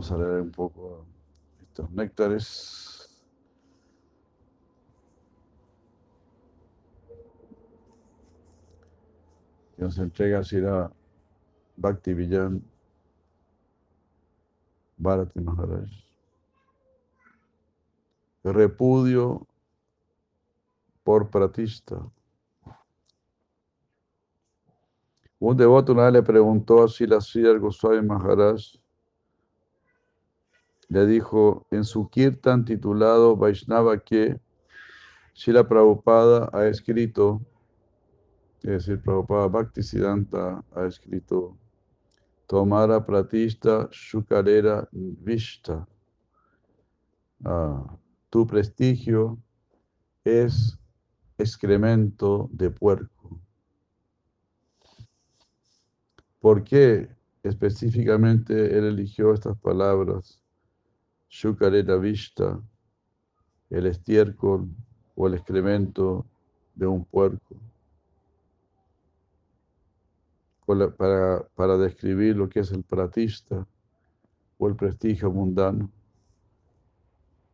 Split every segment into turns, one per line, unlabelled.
Vamos a leer un poco estos néctares. Que nos entrega Sira Bhakti Villan Bharati Maharaj. Repudio por pratista. Un devoto una le preguntó a Sila Sridhar Goswami Maharaj le dijo en su kirtan titulado Vaishnava que Srila Prabhupada ha escrito, es decir, Prabhupada Bhaktisiddhanta ha escrito Tomara Pratista Shukarera Vishta. Ah, tu prestigio es excremento de puerco. ¿Por qué específicamente él eligió estas palabras? Shukarera Vista, el estiércol o el excremento de un puerco, para, para describir lo que es el pratista o el prestigio mundano.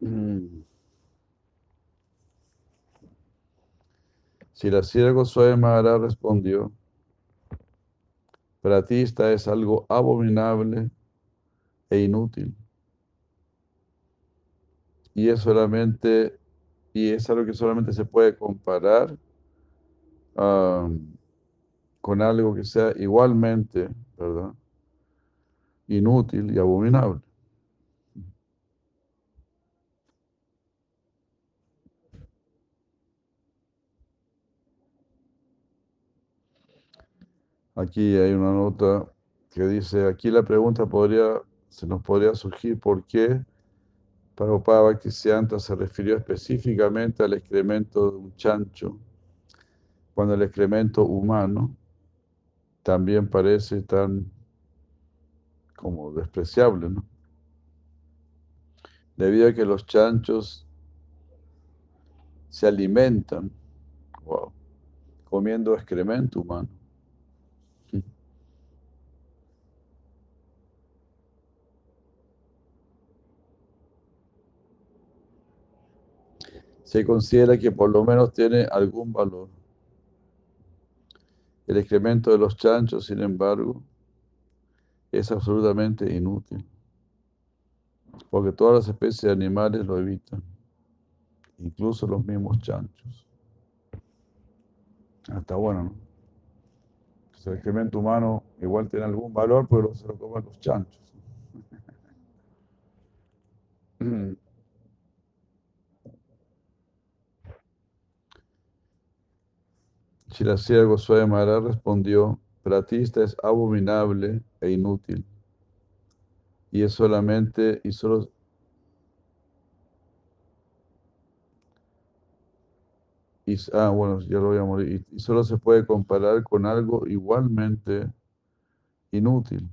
Si la sierva Goswami Maharaj respondió, pratista es algo abominable e inútil y es solamente, y es algo que solamente se puede comparar con algo que sea igualmente, ¿verdad? Inútil y abominable. Aquí hay una nota que dice, aquí la pregunta podría, se nos podría surgir por qué Prabhupada Bhaktisiddhanta se refirió específicamente al excremento de un chancho, cuando el excremento humano también parece tan como despreciable, ¿no? Debido a que los chanchos se alimentan comiendo excremento humano. Se considera que por lo menos tiene algún valor. El excremento de los chanchos, sin embargo, es absolutamente inútil, porque todas las especies de animales lo evitan, incluso los mismos chanchos. Hasta bueno, ¿no? el excremento humano igual tiene algún valor, pero se lo comen los chanchos. Shirasya Goswami Maharaj respondió, Pratista es abominable e inútil. Y es solamente, y solo, ah, bueno, ya lo voy a morir, y, solo se puede comparar con algo igualmente inútil.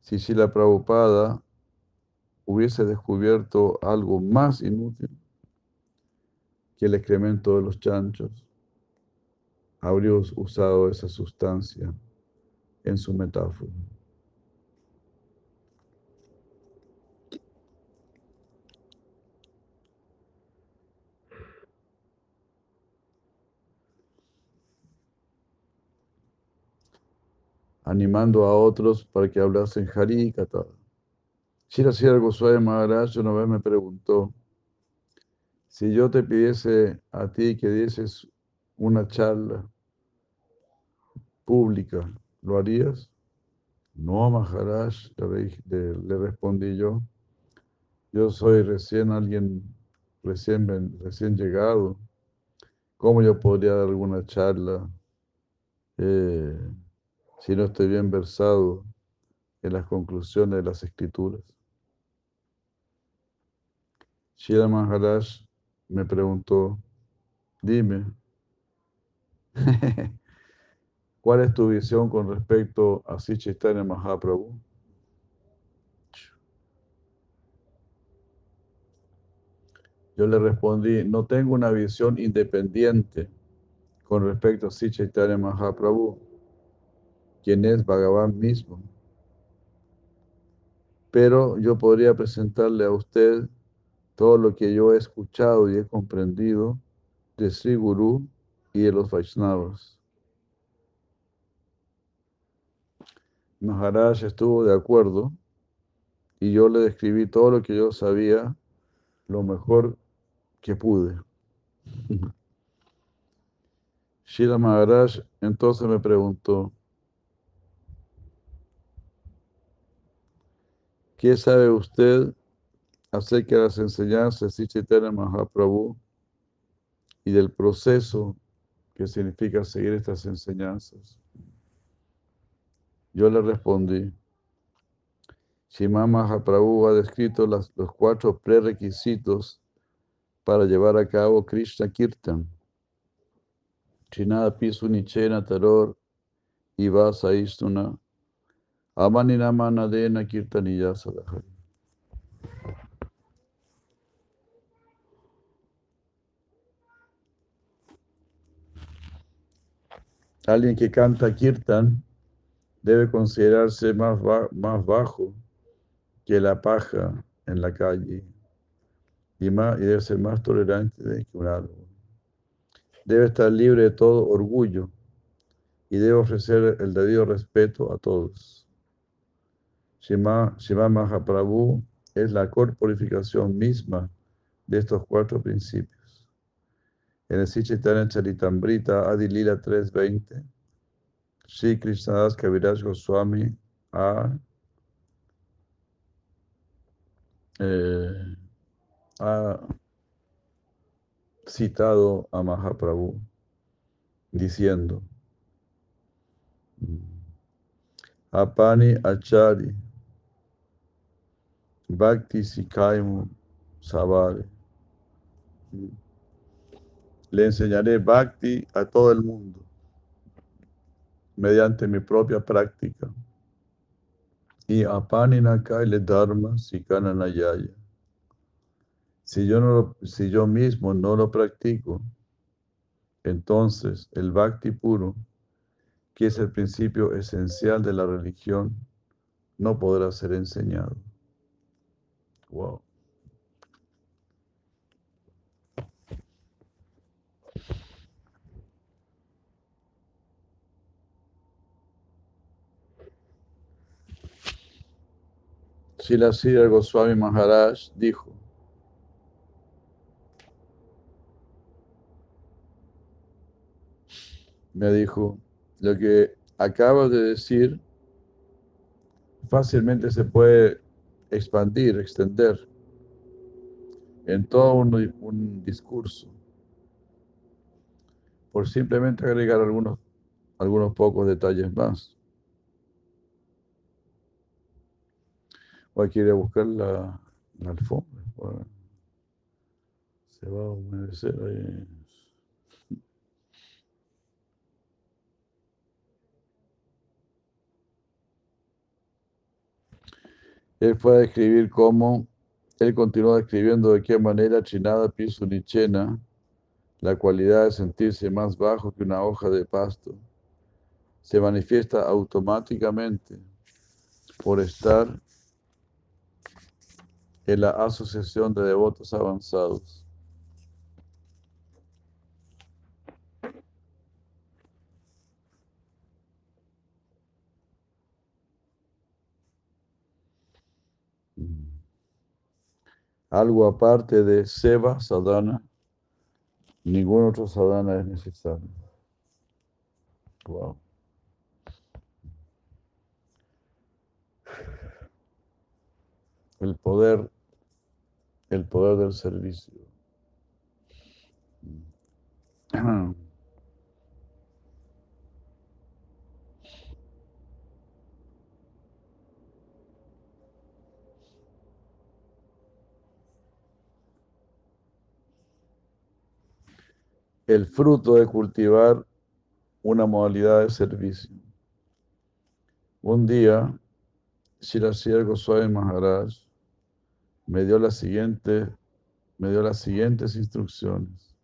Si Shila Prabhupada hubiese descubierto algo más inútil, que el excremento de los chanchos, habría usado esa sustancia en su metáfora. animando a otros para que hablasen Harikata. Shira Sira Goswami Maharaj una vez me preguntó, si yo te pidiese a ti que dieses una charla pública, ¿lo harías? No, Maharaj, le, respondí yo. Yo soy recién alguien, recién, recién llegado. ¿Cómo yo podría dar alguna charla eh, si no estoy bien versado en las conclusiones de las escrituras. Shira Maharaj me preguntó, dime, ¿cuál es tu visión con respecto a Sichaitanya Mahaprabhu? Yo le respondí, no tengo una visión independiente con respecto a Sri Chaitanya Mahaprabhu, quien es Bhagavan mismo. Pero yo podría presentarle a usted todo lo que yo he escuchado y he comprendido de Sri Guru y de los Vaishnavas. Maharaj estuvo de acuerdo y yo le describí todo lo que yo sabía, lo mejor que pude. Shila Maharaj entonces me preguntó, ¿qué sabe usted acerca de las enseñanzas de Chaitanya Mahaprabhu y del proceso que significa seguir estas enseñanzas? Yo le respondí, Shima Mahaprabhu ha descrito los cuatro prerequisitos para llevar a cabo Krishna Kirtan. Chinada Pisu Nichena Taror Ivasa Istuna Amanina Manadena Kirtaniya Sadahari. Alguien que canta Kirtan debe considerarse más, bajo que la paja en la calle y, debe ser más tolerante que un árbol. Debe estar libre de todo orgullo y debe ofrecer el debido respeto a todos. Shima, Shima Mahaprabhu es la corporificación misma de estos cuatro principios. En el Sichaitanya Charitambrita Adilila 3.20, Sri Krishnadas Kaviraj Goswami eh, ha citado a Mahaprabhu diciendo, Apani Achari Bhakti Sikaimu Savare. Le enseñaré Bhakti a todo el mundo mediante mi propia práctica. Y Apani Nakaile Dharma Sikana Nayaya. Si yo, si yo mismo no lo practico, entonces el bhakti puro, que es el principio esencial de la religión, no podrá ser enseñado. Wow. Sira Goswami Maharaj dijo, me dijo, lo que acabas de decir fácilmente se puede expandir, extender en todo un, un discurso por simplemente agregar algunos, algunos pocos detalles más. Voy a a buscar la, la alfombra. Se va a humedecer ahí. Él fue a describir cómo, él continuó describiendo de qué manera Chinada Pisu Nichena, la cualidad de sentirse más bajo que una hoja de pasto, se manifiesta automáticamente por estar en la asociación de devotos avanzados. algo aparte de Seva Sadhana, ningún otro sadhana es necesario. Wow. El poder, el poder del servicio. El fruto de cultivar una modalidad de servicio. Un día, Shirasiergo Goswami Maharaj me dio, la siguiente, me dio las siguientes instrucciones.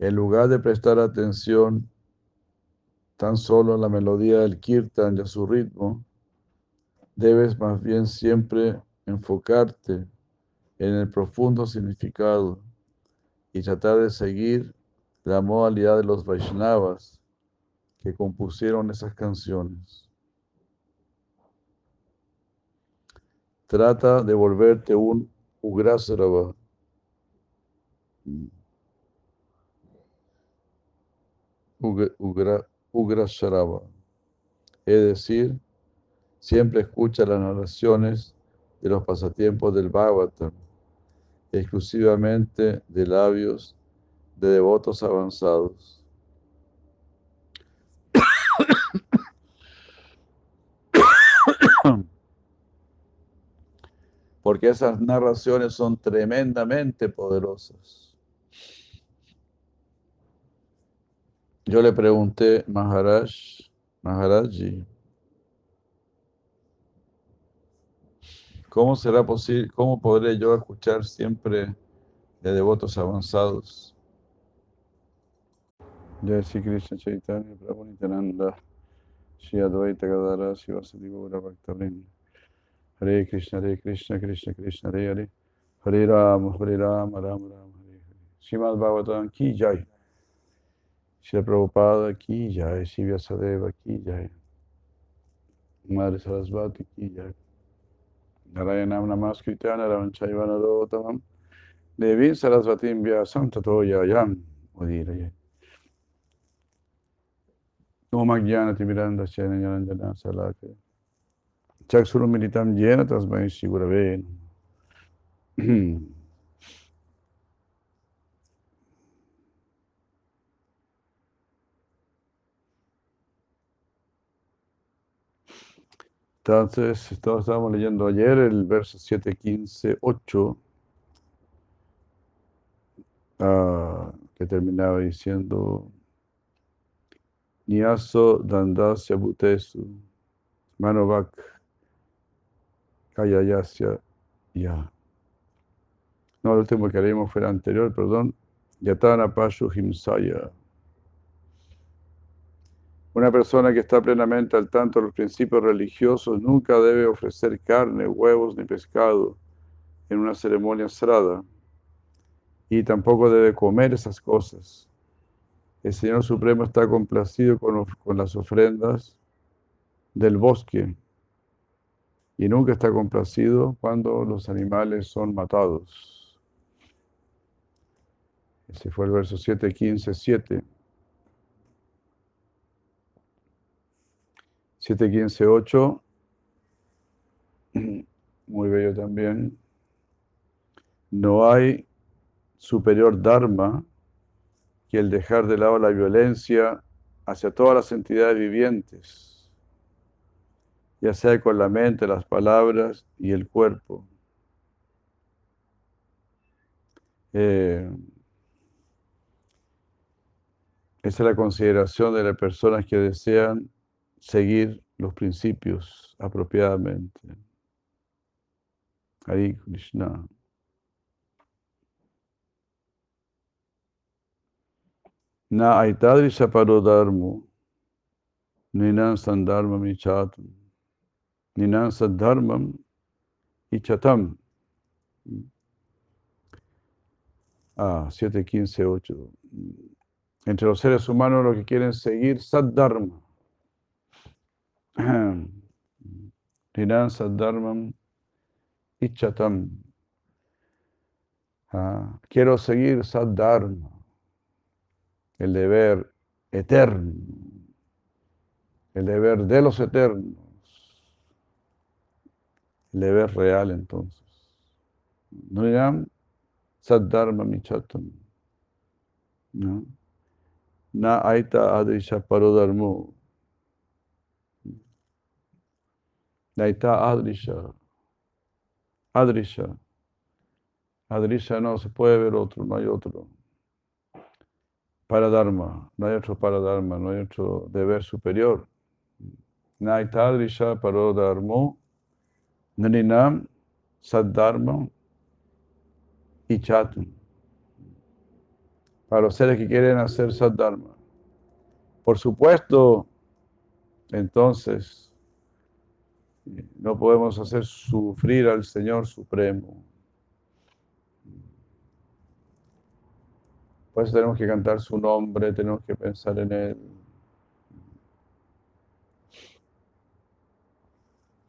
En lugar de prestar atención tan solo a la melodía del kirtan y a su ritmo, debes más bien siempre enfocarte en el profundo significado y tratar de seguir la modalidad de los Vaishnavas que compusieron esas canciones. Trata de volverte un Ugrasarava. Ugra, Ugrasarava. Es decir, siempre escucha las narraciones de los pasatiempos del Bhagavatam, exclusivamente de labios de devotos avanzados. Porque esas narraciones son tremendamente poderosas. Yo le pregunté, Maharaj, Maharaji, ¿cómo será posible, cómo podré yo escuchar siempre de devotos avanzados? Krishna Chaitanya Prabhu Nityananda Shri Advaita Hare Krishna Hare Krishna Krishna Krishna Hare Hare. Hare Rama Hare Rama Rama Rama Hare Hare. Srimad Bhagavatam Ki Jai. Shri Prabhupada Ki Jai. Shri Vyasadeva Ki Jai. Madre Sarasvati Ki Jai. Narayanam Namaskritya Naravanchaiva Narotamam Devin Sarasvatim Vyasam Tato Yayam Udiraya Om Ajnanatimiranda Shena Militam Jena Tasmai Shigurave. Entonces, estábamos leyendo ayer el verso 7, 15, 8, que terminaba diciendo Niaso Dandasya Bhutesu Manovak Kayayasya Ya. No, el último que leímos fue el anterior, perdón. Yatana Pashu Himsaya. Una persona que está plenamente al tanto de los principios religiosos nunca debe ofrecer carne, huevos ni pescado en una ceremonia sagrada y tampoco debe comer esas cosas. El Señor Supremo está complacido con, con las ofrendas del bosque y nunca está complacido cuando los animales son matados. Ese fue el verso 7, 15, 7. 7, 15, 8. Muy bello también. No hay superior Dharma que el dejar de lado la violencia hacia todas las entidades vivientes, ya sea con la mente, las palabras y el cuerpo. Eh, esa es la consideración de las personas que desean seguir los principios apropiadamente. Hari Krishna. Na aitadrisha parodharmo, ninan sandharmam ichatam, ninan sadharmam ichatam. Ah, 7, 15, 8. Entre los seres humanos los que quieren seguir Saddharma. Ninan Saddharmam Ichatam. Ah, quiero seguir Saddharma el deber eterno, el deber de los eternos, deber real entonces. Nuyam Saddharma Michatam. ¿no? Na Aita Adrisha Parodharmo. Naita Adrisha. Adrisha. Adrisha no se puede ver otro, no hay otro. Paradharma, no hay otro paradharma, no hay otro deber superior. Naitadrisha parodharmo, naninam saddharma y chatum. Para los seres que quieren hacer saddharma. Por supuesto, entonces, no podemos hacer sufrir al Señor Supremo. Por eso tenemos que cantar su nombre, tenemos que pensar en Él.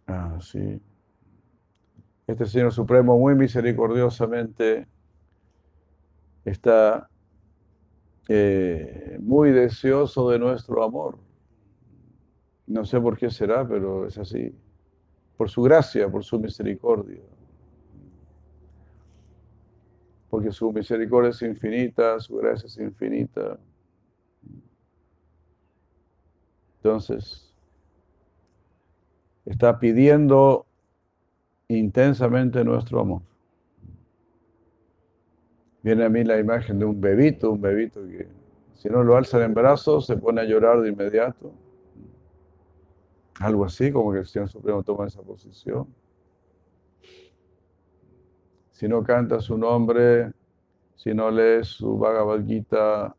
Ah, sí. Este Señor Supremo muy misericordiosamente está eh, muy deseoso de nuestro amor. No sé por qué será, pero es así. Por su gracia, por su misericordia porque su misericordia es infinita, su gracia es infinita. Entonces, está pidiendo intensamente nuestro amor. Viene a mí la imagen de un bebito, un bebito que si no lo alzan en brazos se pone a llorar de inmediato. Algo así, como que el Señor Supremo toma esa posición si no cantas su nombre, si no lees su Bhagavad Gita,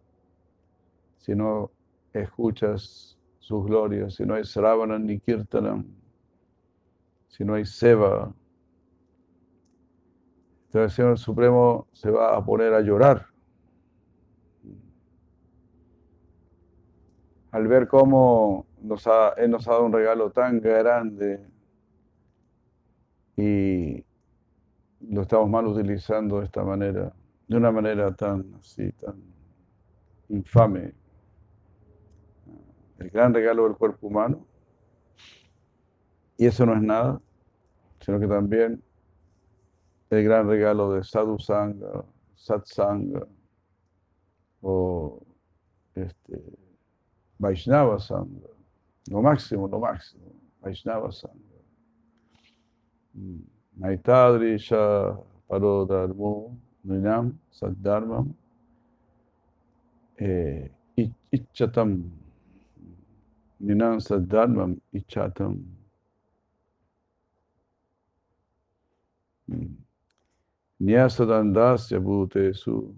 si no escuchas sus glorias, si no hay Sravanam ni Kirtanam, si no hay Seva, entonces el Señor Supremo se va a poner a llorar. Al ver cómo nos ha, Él nos ha dado un regalo tan grande y lo estamos mal utilizando de esta manera, de una manera tan así, tan infame. El gran regalo del cuerpo humano. Y eso no es nada, sino que también el gran regalo de Sadhu Sangha, Satsanga o este, Vaishnava Sangha. Lo máximo, lo máximo, Vaishnava Sangha. Mm. Naitadrisha Parodharmo Ninam Saddharmam eh, Ichatam Ninam Saddharmam Ichatam Nyasadandasya Bhutesu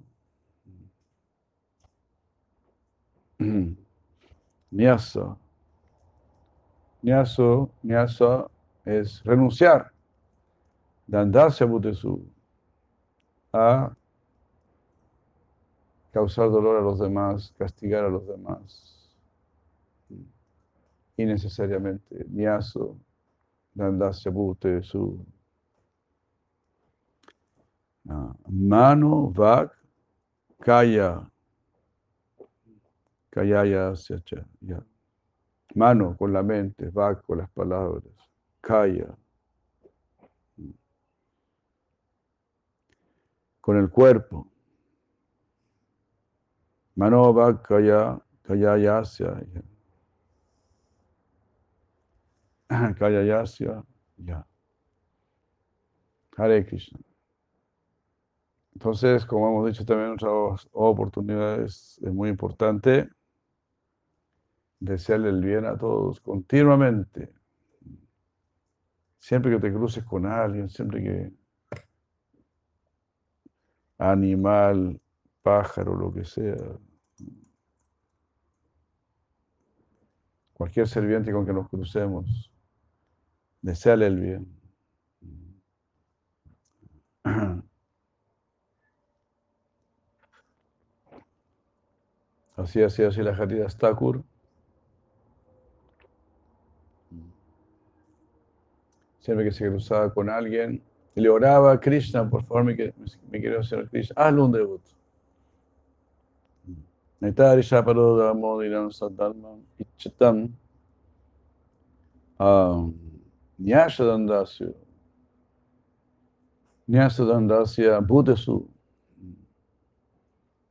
Nyasa Nyaso, Nyasa es renunciar Dandarse a causar dolor a los demás, castigar a los demás. Innecesariamente. Nyaso, Dandasya su Mano, Vak, Kaya. Kaya ya. Mano con la mente, Vak con las palabras. Kaya. con el cuerpo. Manova Kaya Kaya Yasya. Kaya Yasya. Ya. Hare Krishna. Entonces, como hemos dicho también en otras oportunidades, es muy importante desearle el bien a todos continuamente. Siempre que te cruces con alguien, siempre que animal, pájaro, lo que sea. Cualquier serviente con que nos crucemos, deseale el bien. Así hacía así la Jarida Stakur. Siempre que se cruzaba con alguien, le oraba a Krishna, por favor, me, me quiero hacer Krishna, hazle un debut. Netari Shaparoda Modiram Sadharma Ichatam Nyashadandasya Nyashadandasya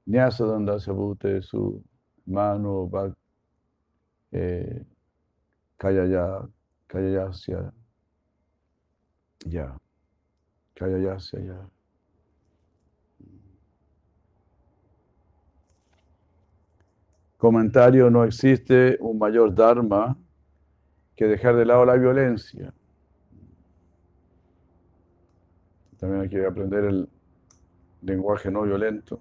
Nyasadanda Sabute Su Mano Bhak eh, Kayaya Kayayasya Ya Kayayasya Ya Comentario, no existe un mayor dharma que dejar de lado la violencia. También hay que aprender el lenguaje no violento.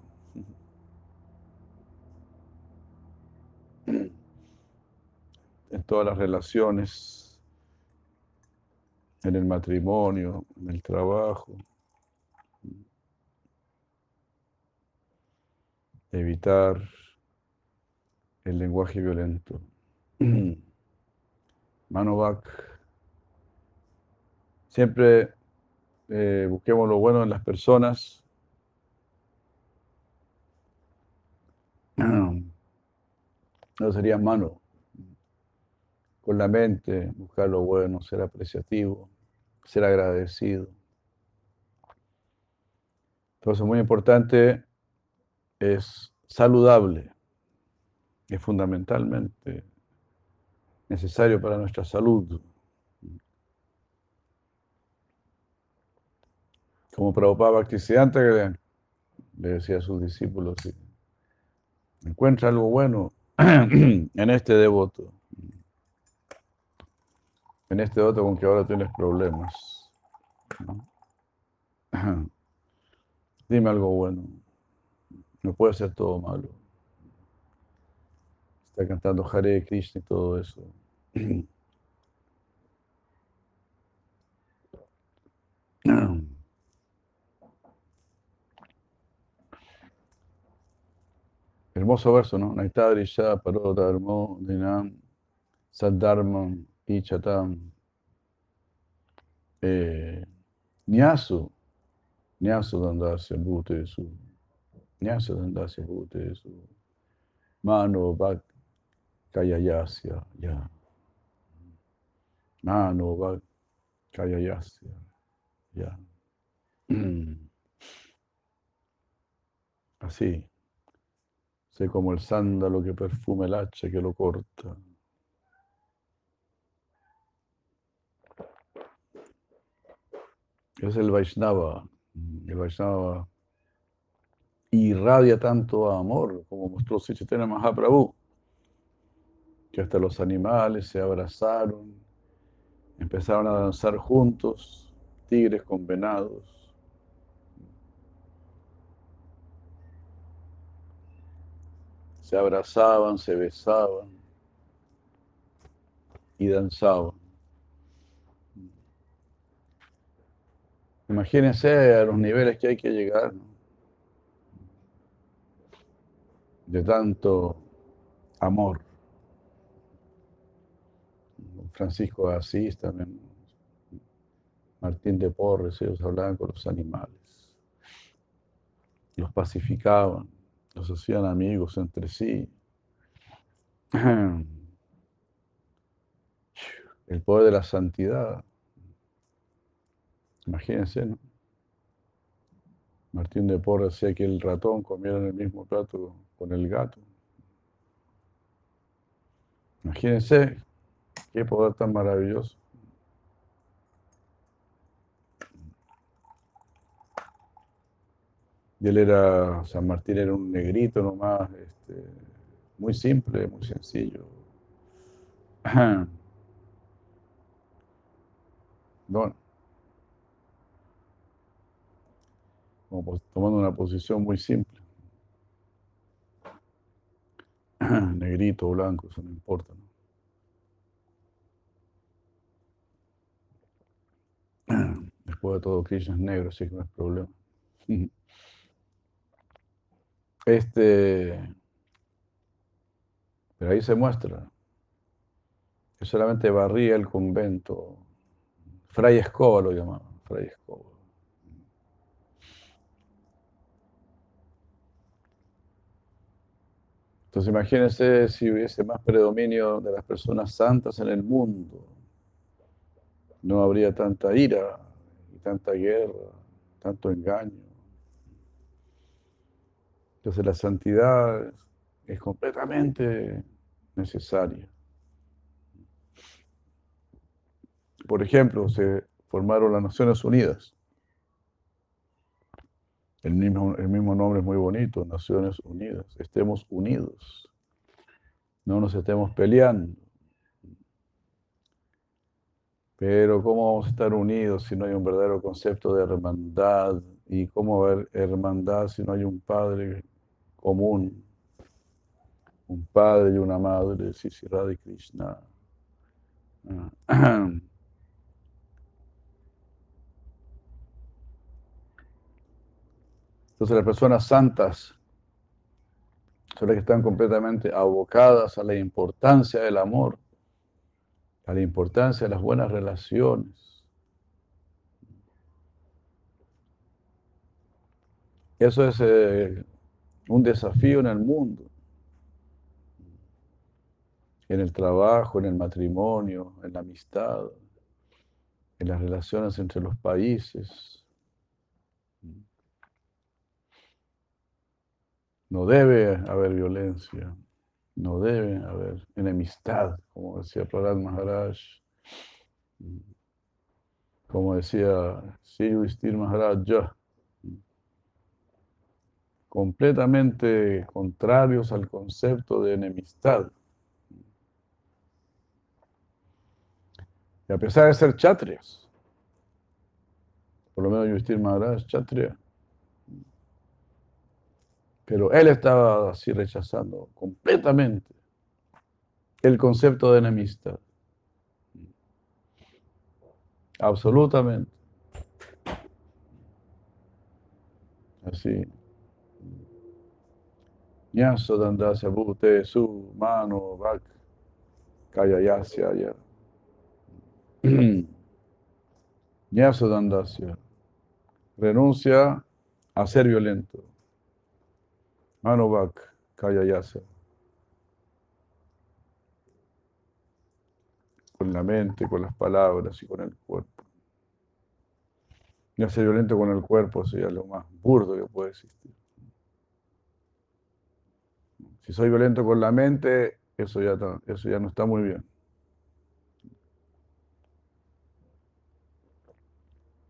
En todas las relaciones, en el matrimonio, en el trabajo. Evitar el lenguaje violento. Manovak. Siempre eh, busquemos lo bueno en las personas. No sería mano. Con la mente, buscar lo bueno, ser apreciativo, ser agradecido. Entonces, muy importante es saludable, es fundamentalmente necesario para nuestra salud. Como Prabhupada Bhaktisiddhanta le decía a sus discípulos, encuentra algo bueno en este devoto, en este devoto con que ahora tienes problemas. Dime algo bueno, no puede ser todo malo. Está cantando Hare Krishna y todo eso. Hermoso verso, ¿no? Naitadrisha parodharmo dinam saddharmam ichatam. Nyasu, nyasu dandasya bhutesu, nyasu dandasya bhutesu, mano bhak kayayasya, ya. Mano bhak kayayasya, ya. Así. Sé como el sándalo que perfuma el hacha que lo corta. Es el Vaishnava. El Vaishnava irradia tanto amor, como mostró Sichitena Mahaprabhu, que hasta los animales se abrazaron, empezaron a danzar juntos, tigres con venados. Se abrazaban, se besaban y danzaban. Imagínense a los niveles que hay que llegar, de tanto amor. Francisco de Asís también, Martín de Porres, ellos hablaban con los animales, los pacificaban los hacían amigos entre sí. El poder de la santidad. Imagínense, ¿no? Martín de Porres decía que el ratón comiera en el mismo plato con el gato. Imagínense qué poder tan maravilloso. Y él era, San Martín era un negrito nomás, este, muy simple, muy sencillo. Como tomando una posición muy simple. Negrito, blanco, eso no importa. ¿no? Después de todo, Krishna es negro, así que no es problema. Este, pero ahí se muestra que solamente barría el convento. Fray Escoba lo llamaban, Fray Escoba. Entonces imagínense si hubiese más predominio de las personas santas en el mundo. No habría tanta ira y tanta guerra, tanto engaño. Entonces la santidad es completamente necesaria. Por ejemplo, se formaron las Naciones Unidas. El mismo, el mismo nombre es muy bonito, Naciones Unidas. Estemos unidos. no nos estemos peleando. Pero ¿cómo vamos a estar unidos si no hay un verdadero concepto de hermandad? ¿Y cómo haber hermandad si no hay un padre común? Un padre y una madre, Sisi Radha Krishna. Entonces las personas santas son las que están completamente abocadas a la importancia del amor, a la importancia de las buenas relaciones. Eso es eh, un desafío en el mundo, en el trabajo, en el matrimonio, en la amistad, en las relaciones entre los países. No debe haber violencia, no debe haber enemistad, como decía Prahlad Maharaj, como decía Sri Maharaj, completamente contrarios al concepto de enemistad. Y a pesar de ser chatrias, por lo menos Yudhishthir Maharaj, chatria, pero él estaba así rechazando completamente el concepto de enemistad. Absolutamente. Así. Nyaso dandasya bhute su mano vak kayayasya ya. Nyaso dandasya. Renuncia a ser violento. Manovak Kayayasa. Con la mente, con las palabras y con el cuerpo. Y ser violento con el cuerpo sería lo más burdo que puede existir. Si soy violento con la mente, eso ya, eso ya no está muy bien.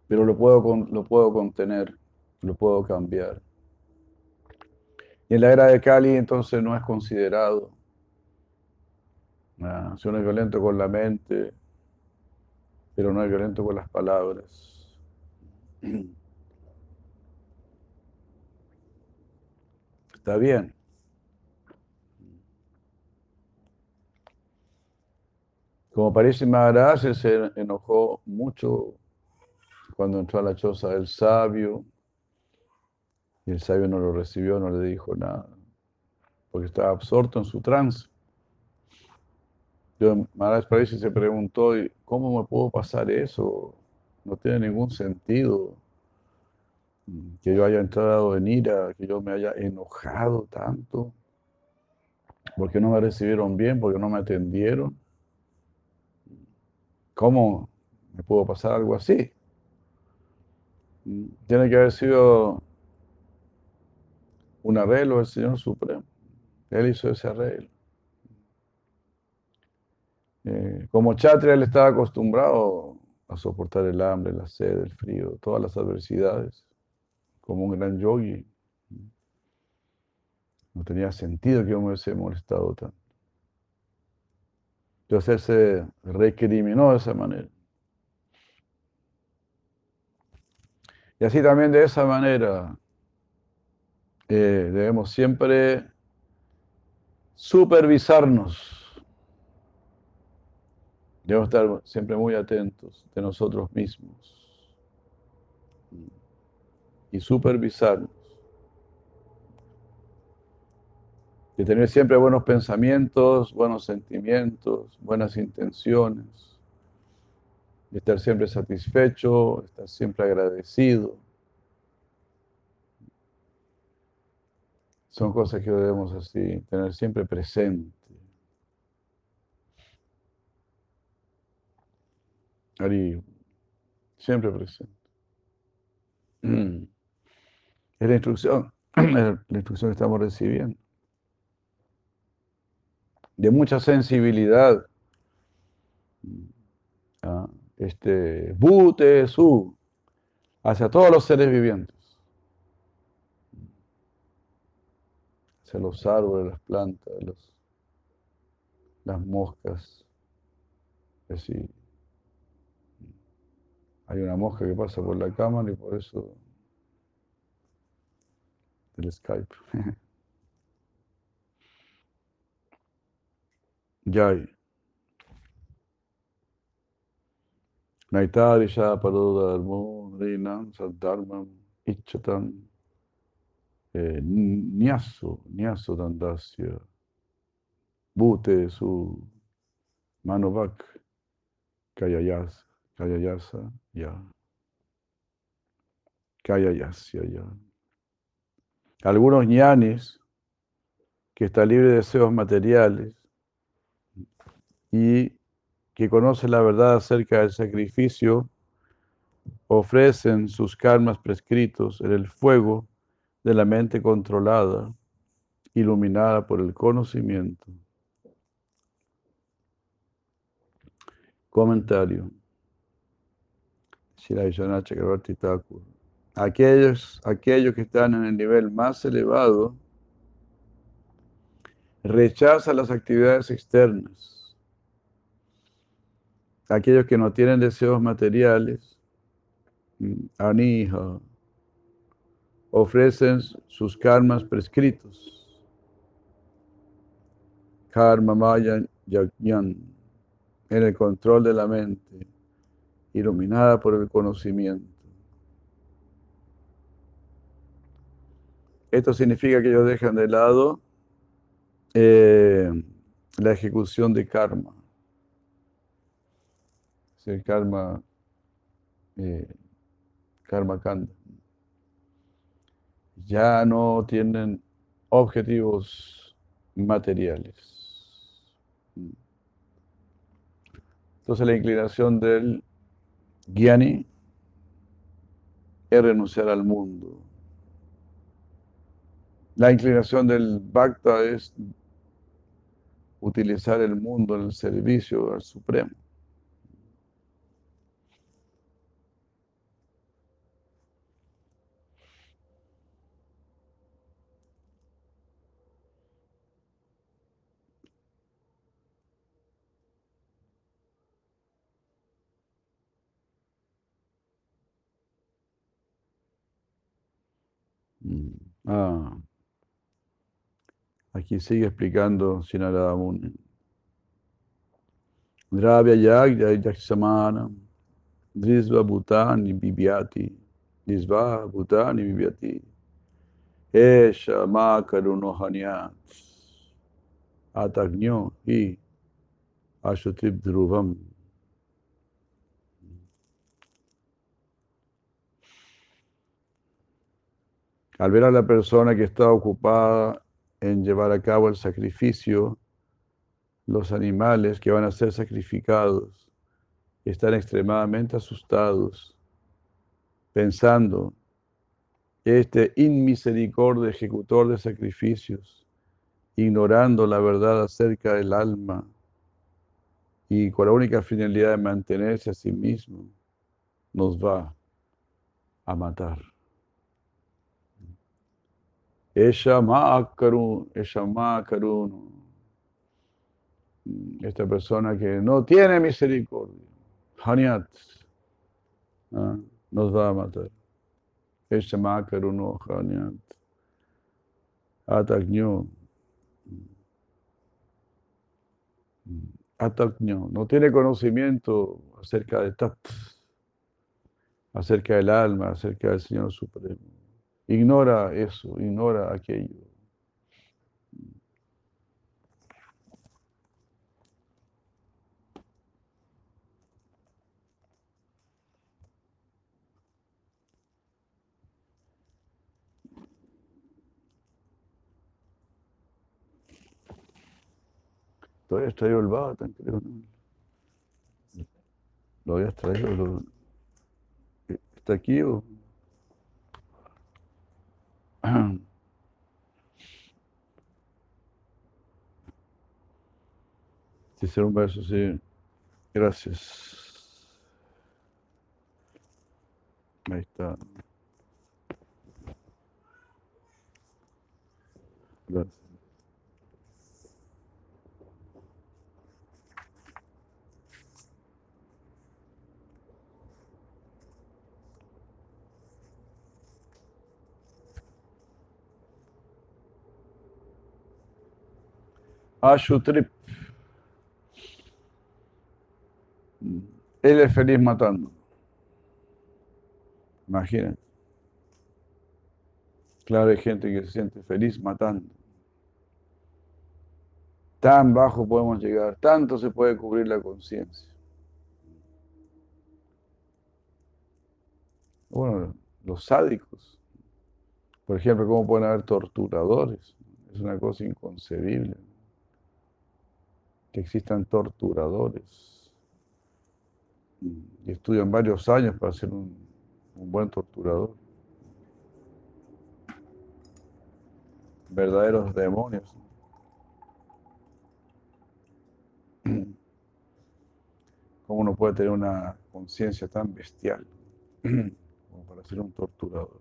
Pero lo puedo, lo puedo contener, lo puedo cambiar. Y en la era de Cali entonces no es considerado. Si uno es violento con la mente, pero no es violento con las palabras. Está bien. Como parece Maharaj, se enojó mucho cuando entró a la choza del sabio y el sabio no lo recibió, no le dijo nada, porque estaba absorto en su trance. Yo, Maharaj Parisi se preguntó, ¿cómo me pudo pasar eso? No tiene ningún sentido que yo haya entrado en ira, que yo me haya enojado tanto, porque no me recibieron bien, porque no me atendieron. ¿Cómo me pudo pasar algo así? Tiene que haber sido un arreglo del Señor Supremo. Él hizo ese arreglo. Eh, como Chatria, él estaba acostumbrado a soportar el hambre, la sed, el frío, todas las adversidades, como un gran yogi. No tenía sentido que yo me hubiese molestado tanto. Entonces él se recriminó de esa manera. Y así también de esa manera eh, debemos siempre supervisarnos. Debemos estar siempre muy atentos de nosotros mismos y supervisarnos. Y tener siempre buenos pensamientos, buenos sentimientos, buenas intenciones. Y estar siempre satisfecho, estar siempre agradecido. Son cosas que debemos así tener siempre presente. Ari, siempre presente. Es la instrucción, la instrucción que estamos recibiendo. De mucha sensibilidad. ¿ah? Este, bute su hacia todos los seres vivientes. los árboles, las plantas, los, las moscas. Decir, hay una mosca que pasa por la cámara y por eso el Skype. Jai. Naitari Shapadodharmo Rinam Sadharmam Ichatam eh, Nyaso Nyaso Dandasya Bute su Manovak Kayayasa Kayayasa ya Kayayasya ya Algunos ñanis que está libre de deseos materiales y que conocen la verdad acerca del sacrificio, ofrecen sus karmas prescritos en el fuego de la mente controlada, iluminada por el conocimiento. Comentario. Aquellos, aquellos que están en el nivel más elevado rechazan las actividades externas aquellos que no tienen deseos materiales, mm, anija, ofrecen sus karmas prescritos. Karma Maya Yajnan, en el control de la mente, iluminada por el conocimiento. Esto significa que ellos dejan de lado eh, la ejecución de karma el karma, eh, karma kanda. Ya no tienen objetivos materiales. Entonces la inclinación del Gyani es renunciar al mundo. La inclinación del Bhakta es utilizar el mundo en el servicio al Supremo. Ah. Aquí sigue explicando Sinarada Muni. Dravya Yagya Yaksamana Drisva Bhutani Bibyati Drisva Bhutani Bibyati Esha Ma Karuno Hanyat Atagnyo Hi Ashutrip Dhruvam Al ver a la persona que está ocupada en llevar a cabo el sacrificio, los animales que van a ser sacrificados están extremadamente asustados, pensando este inmisericordia ejecutor de sacrificios, ignorando la verdad acerca del alma y con la única finalidad de mantenerse a sí mismo, nos va a matar. Ella Esta persona que no tiene misericordia. Hanyat. ¿ah? Nos va a matar. Ella Makaruno Hanyat. Atakño. Atakño. No tiene conocimiento acerca de Tat. Acerca del alma, acerca del Señor Supremo. Ignora eso, ignora aquello. Todavía has traído el bata, creo. Lo habías traído. ¿está aquí o...? Un beso, sí. Gracias. Gracias. Ashutrip. Él es feliz matando. Imagínate. Claro, hay gente que se siente feliz matando. Tan bajo podemos llegar, tanto se puede cubrir la conciencia. Bueno, los sádicos, por ejemplo, ¿cómo pueden haber torturadores? Es una cosa inconcebible. Que existan torturadores. Y estudian varios años para ser un, buen torturador. Verdaderos demonios. ¿Cómo uno puede tener una conciencia tan bestial como para ser un torturador?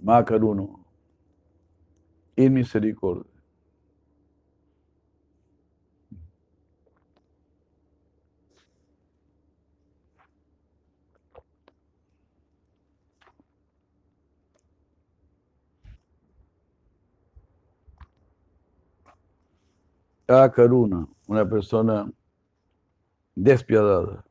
Macaruno, inmisericordia. Akaruna, una persona despiadada.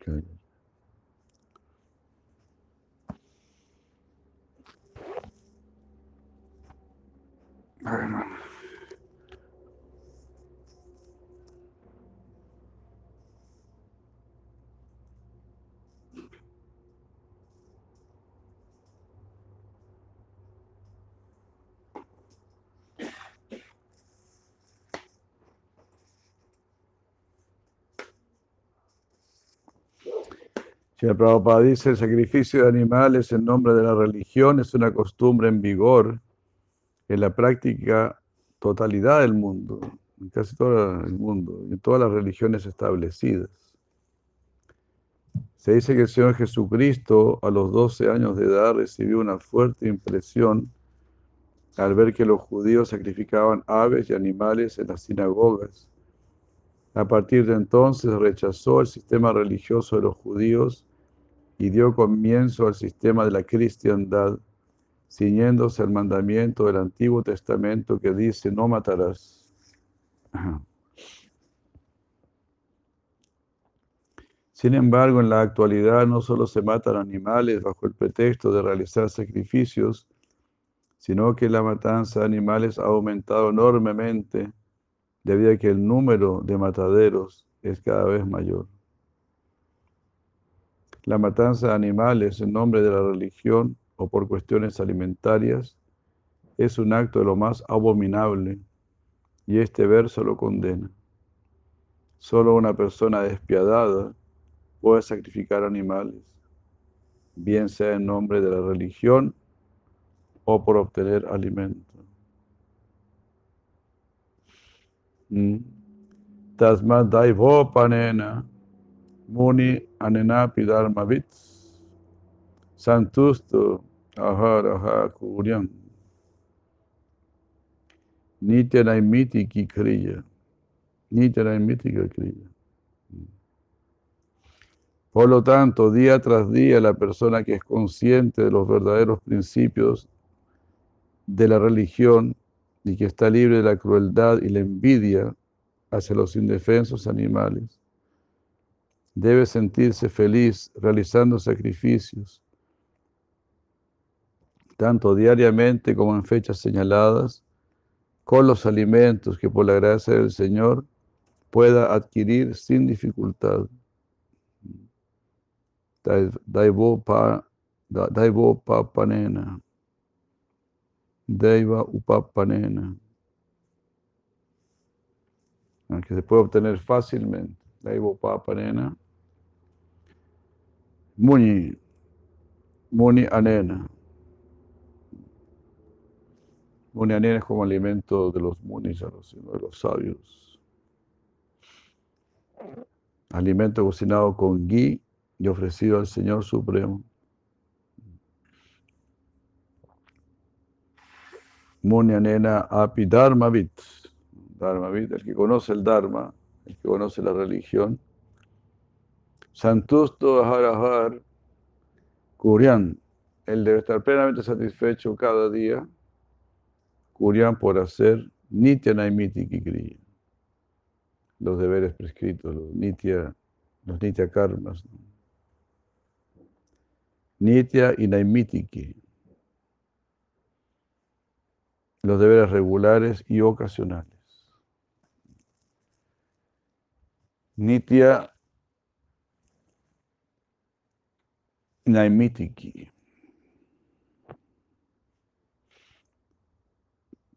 Okay. Bueno. Srila Prabhupada dice, el sacrificio de animales en nombre de la religión es una costumbre en vigor en la práctica totalidad del mundo, en casi todo el mundo, en todas las religiones establecidas. Se dice que el Señor Jesucristo a los 12 años de edad recibió una fuerte impresión al ver que los judíos sacrificaban aves y animales en las sinagogas. A partir de entonces rechazó el sistema religioso de los judíos y dio comienzo al sistema de la cristiandad, ciñéndose al mandamiento del Antiguo Testamento que dice, no matarás. Sin embargo, en la actualidad no solo se matan animales bajo el pretexto de realizar sacrificios, sino que la matanza de animales ha aumentado enormemente debido a que el número de mataderos es cada vez mayor. La matanza de animales en nombre de la religión o por cuestiones alimentarias es un acto de lo más abominable y este verso lo condena. Solo una persona despiadada puede sacrificar animales, bien sea en nombre de la religión o por obtener alimento. Mm. Muni anenapi dharmavits santusto aharaha kuryam. Nitya naimiti ki kriya. Nitya naimiti ki kriya. Por lo tanto, día tras día, la persona que es consciente de los verdaderos principios de la religión y que está libre de la crueldad y la envidia hacia los indefensos animales, debe sentirse feliz realizando sacrificios, tanto diariamente como en fechas señaladas, con los alimentos que por la gracia del Señor pueda adquirir sin dificultad. Papanena. Daiva upapanena. Que se puede obtener fácilmente. Papanena. Muni, Muni Anena. Munyanena es como alimento de los munis, de los sabios. Alimento cocinado con ghee y ofrecido al Señor Supremo. Munyanena api dharmavit. Dharmavit, el que conoce el dharma, el que conoce la religión. Santusto Harahar Kurian, él debe estar plenamente satisfecho cada día. Kurian por hacer Nitya Naimiti Kikriya. Los deberes prescritos, los Nitya, los Nitya karmas. Nitya y Naimitiki. Los deberes regulares y ocasionales. Nitya Naimitiki.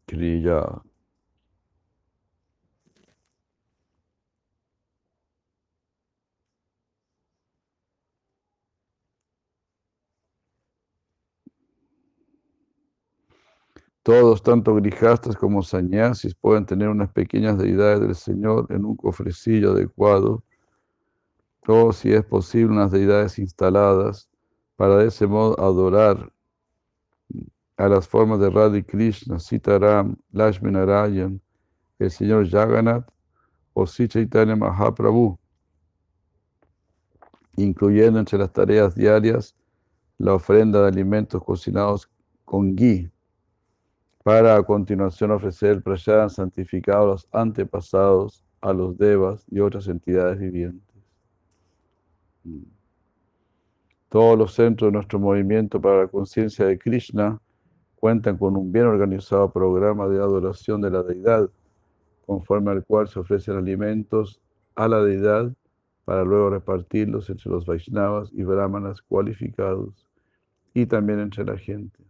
Kriya. Todos, tanto grijastas como sañasis, pueden tener unas pequeñas deidades del Señor en un cofrecillo adecuado, o si es posible, unas deidades instaladas para de ese modo adorar a las formas de Radha Krishna, Sitaram, Lakshmi Narayan, el señor Jagannath o Sri Chaitanya Mahaprabhu, incluyendo entre las tareas diarias la ofrenda de alimentos cocinados con ghee, para a continuación ofrecer el santificado a los antepasados, a los devas y otras entidades vivientes. Todos los centros de nuestro movimiento para la conciencia de Krishna cuentan con un bien organizado programa de adoración de la deidad, conforme al cual se ofrecen alimentos a la deidad para luego repartirlos entre los Vaishnavas y Brahmanas cualificados y también entre la gente.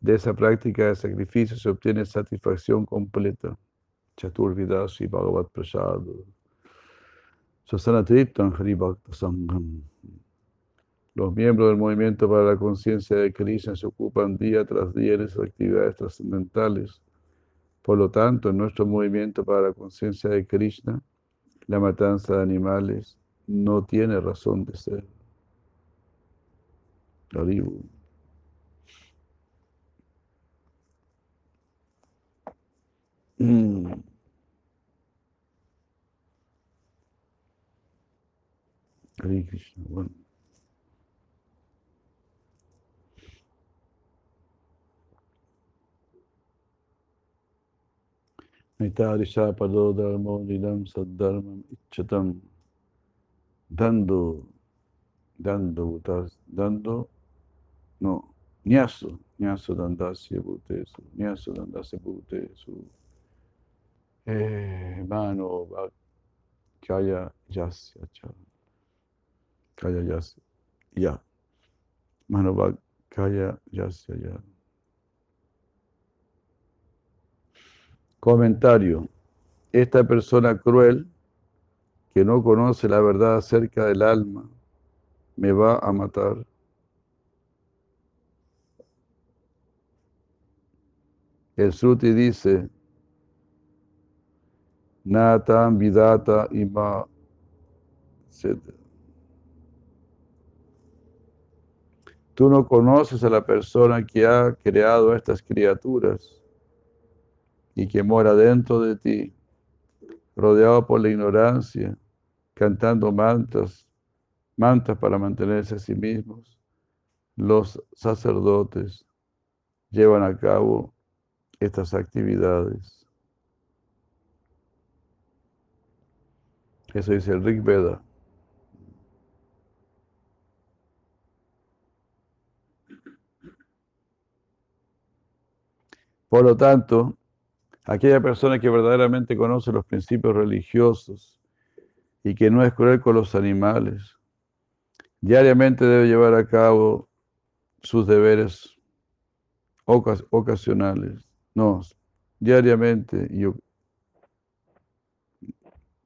De esa práctica de sacrificio se obtiene satisfacción completa. Chaturvidasi Bhagavat Prasad. Sasana Hari Sangham. Los miembros del movimiento para la conciencia de Krishna se ocupan día tras día en esas actividades trascendentales. Por lo tanto, en nuestro movimiento para la conciencia de Krishna, la matanza de animales no tiene razón de ser. Haribu. Mm. Krishna, bueno. Mitarisha pado dharmo nilam saddharmam ichatam. Dando, dando, dando, no, nyaso, nyaso dandasya bhutesu, nyaso dandasya bhutesu, eh, mano kaya yasya cha, kaya yasya, ya, mano kaya yasya ya. Comentario. Esta persona cruel que no conoce la verdad acerca del alma me va a matar. El Sruti dice, Natam Vidata Ima Tú no conoces a la persona que ha creado estas criaturas y que mora dentro de ti, rodeado por la ignorancia, cantando mantas, mantas para mantenerse a sí mismos, los sacerdotes llevan a cabo estas actividades. Eso dice el Rig Veda. Por lo tanto, aquella persona que verdaderamente conoce los principios religiosos y que no es cruel con los animales, diariamente debe llevar a cabo sus deberes ocasionales, no, diariamente,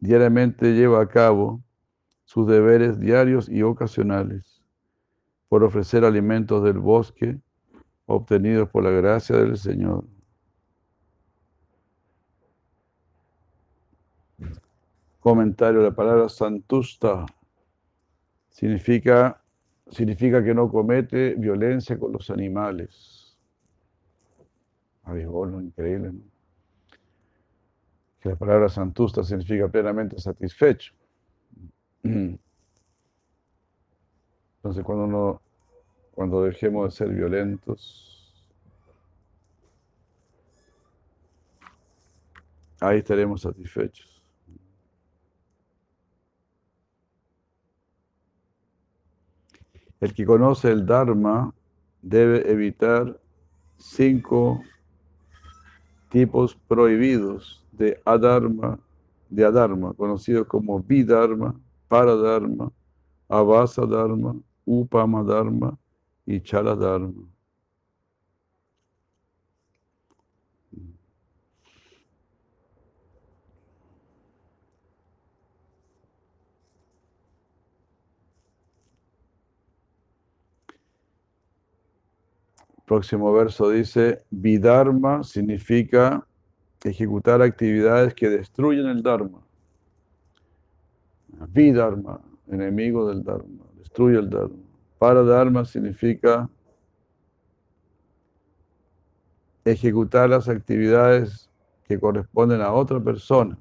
diariamente lleva a cabo sus deberes diarios y ocasionales por ofrecer alimentos del bosque obtenidos por la gracia del Señor. Comentario, la palabra santusta significa, significa que no comete violencia con los animales. Abisbolo, increíble, ¿no? Que la palabra santusta significa plenamente satisfecho. Entonces, cuando, no, cuando dejemos de ser violentos, ahí estaremos satisfechos. El que conoce el Dharma debe evitar cinco tipos prohibidos de adharma, de adharma, conocidos como vidharma, paradharma, avasa dharma, upama dharma y chala Próximo verso dice, Vidharma significa ejecutar actividades que destruyen el Dharma. Vidharma, enemigo del Dharma, destruye el Dharma. Paradharma significa ejecutar las actividades que corresponden a otra persona.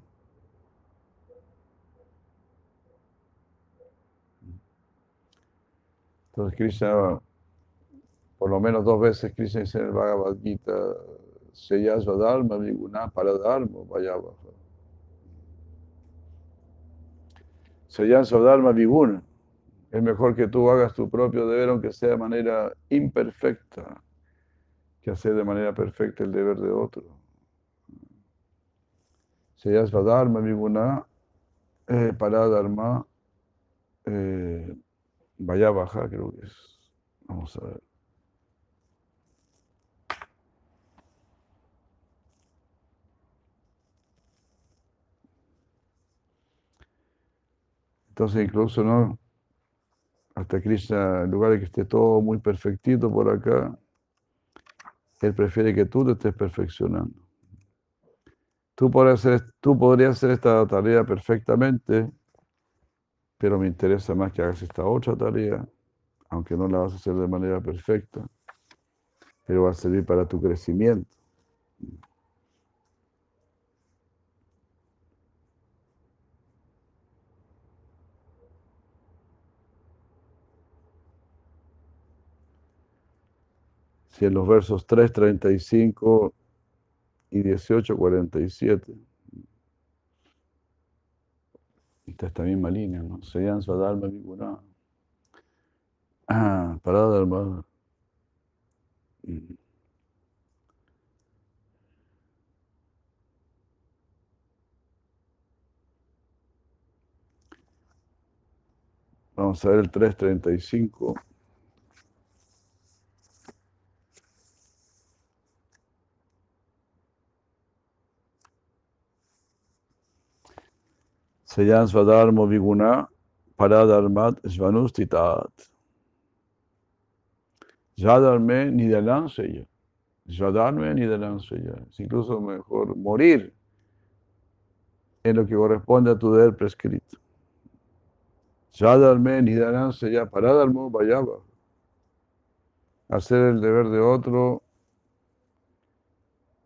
Entonces Krishna por lo menos dos veces Krishna dice en el Bhagavad Gita, Seyasva Dharma, Viguna, Paradharma, Vayava. Seyasva Dharma, Viguna. Es mejor que tú hagas tu propio deber, aunque sea de manera imperfecta, que hacer de manera perfecta el deber de otro. Seyasva Dharma, Viguna, eh, Paradharma, eh, Vayavaja, creo que es. Vamos a ver. Entonces incluso, ¿no? Hasta Krishna, en lugar de que esté todo muy perfectito por acá, Él prefiere que tú te estés perfeccionando. Tú podrías, tú podrías hacer esta tarea perfectamente, pero me interesa más que hagas esta otra tarea, aunque no la vas a hacer de manera perfecta, pero va a servir para tu crecimiento. Si en los versos 3, 35 y 18, 47. Esta es línea, ¿no? Seyan Swadharma Viguna. Ah, parada hermano. Vamos a ver el 335. Seyan Swadharma Viguna Paradharmat Svanustitat. Svadarme Nidalan Seya. Svadarme Nidalan Seya. Es incluso mejor morir en lo que corresponde a tu deber prescrito. Svadarme Nidalan Seya. Paradharma Vayava. Hacer el deber de otro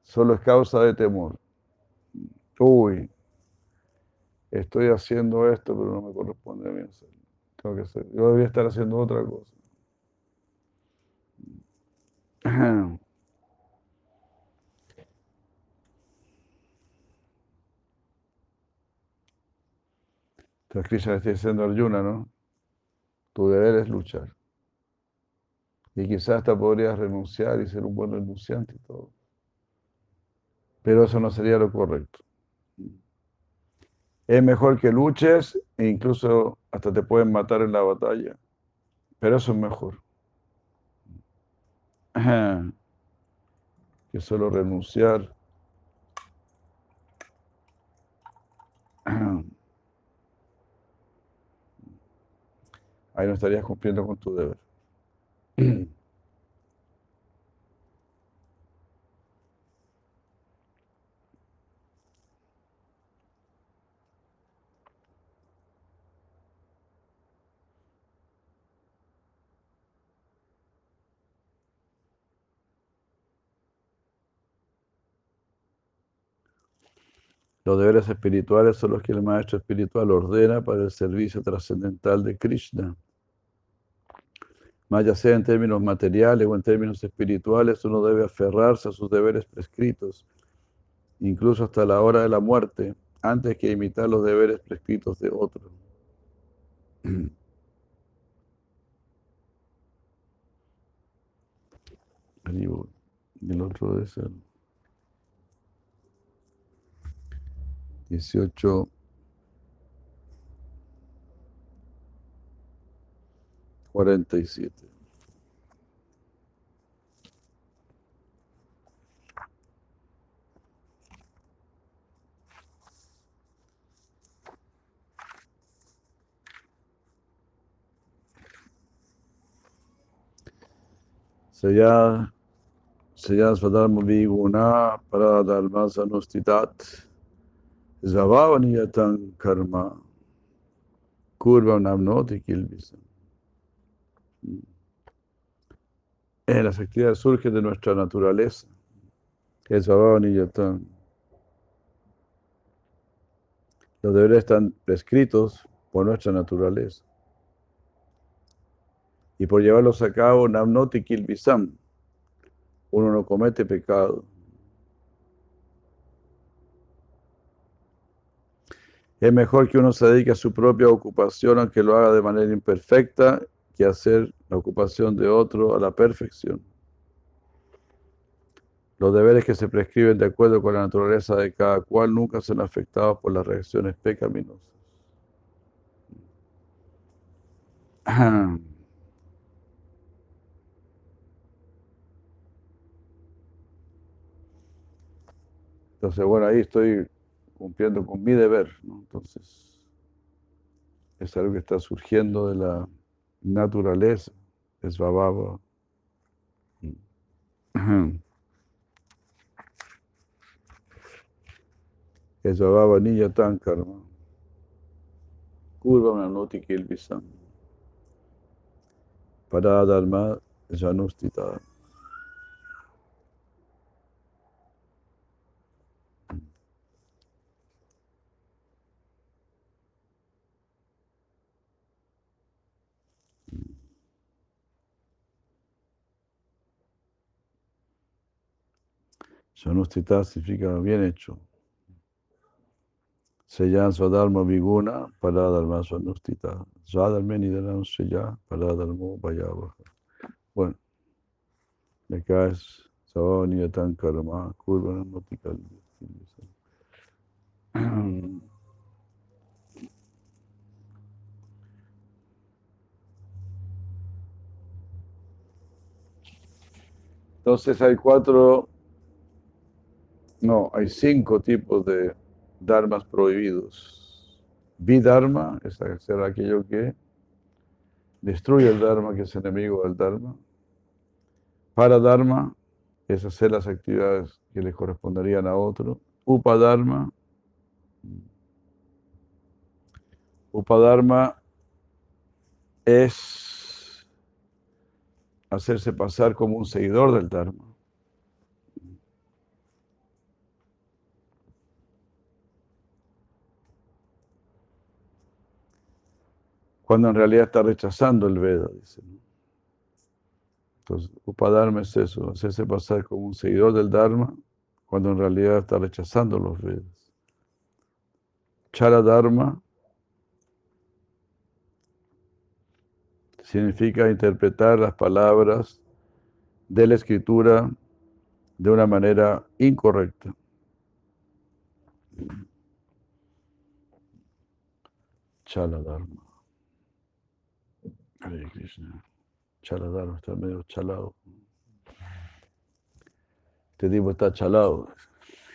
solo es causa de temor. Uy, estoy haciendo esto, pero no me corresponde a mí hacerlo. Tengo que hacer. Yo debería estar haciendo otra cosa. Entonces Krishna le está diciendo a Arjuna, ¿no? Tu deber es luchar. Y quizás hasta podrías renunciar y ser un buen renunciante y todo. Pero eso no sería lo correcto. Es mejor que luches e incluso hasta te pueden matar en la batalla. Pero eso es mejor. Que solo renunciar. Ahí no estarías cumpliendo con tu deber. Los deberes espirituales son los que el maestro espiritual ordena para el servicio trascendental de Krishna. Más ya sea en términos materiales o en términos espirituales, uno debe aferrarse a sus deberes prescritos, incluso hasta la hora de la muerte, antes que imitar los deberes prescritos de otros. El otro debe ser 18. 47. Saya Saya Swadharma Viguna Paradharma Sanustitat Zvavavaniyatan Karma Kurva Namnoti Kilvisam Eh, las actividades surgen de nuestra naturaleza, es Yatán. Los deberes están prescritos por nuestra naturaleza. Y por llevarlos a cabo, Namnoti Kilvisam, uno no comete pecado. Es mejor que uno se dedique a su propia ocupación, aunque lo haga de manera imperfecta, que hacer la ocupación de otro a la perfección. Los deberes que se prescriben de acuerdo con la naturaleza de cada cual nunca son afectados por las reacciones pecaminosas. Entonces, bueno, ahí estoy cumpliendo con mi deber, Entonces, es algo que está surgiendo de la naturaleza, es bababa. Es bababa niya tan karma. Kurva noti kilvisam. Paradharma janustita. Sanustita significa bien hecho. Seyan Swadharma Viguna, Paradharma Sanustita. Swadharma Nidaram Seya, Paradharma Vayavaha. Bueno, acá es Sabhavani Karma, Kurva Motikal. Entonces hay cuatro no, hay cinco tipos de dharmas prohibidos. Vidharma es hacer aquello que destruye el dharma, que es enemigo del dharma. Paradharma es hacer las actividades que le corresponderían a otro. Upadharma. Upadharma es hacerse pasar como un seguidor del dharma. Cuando en realidad está rechazando el Veda, dice. Entonces, Upadharma es eso, hacerse pasar como un seguidor del Dharma, cuando en realidad está rechazando los Vedas. Chara Dharma significa interpretar las palabras de la escritura de una manera incorrecta. Chala Dharma. Hare Krishna. Chaladaro está medio chalado. Este tipo está chalado.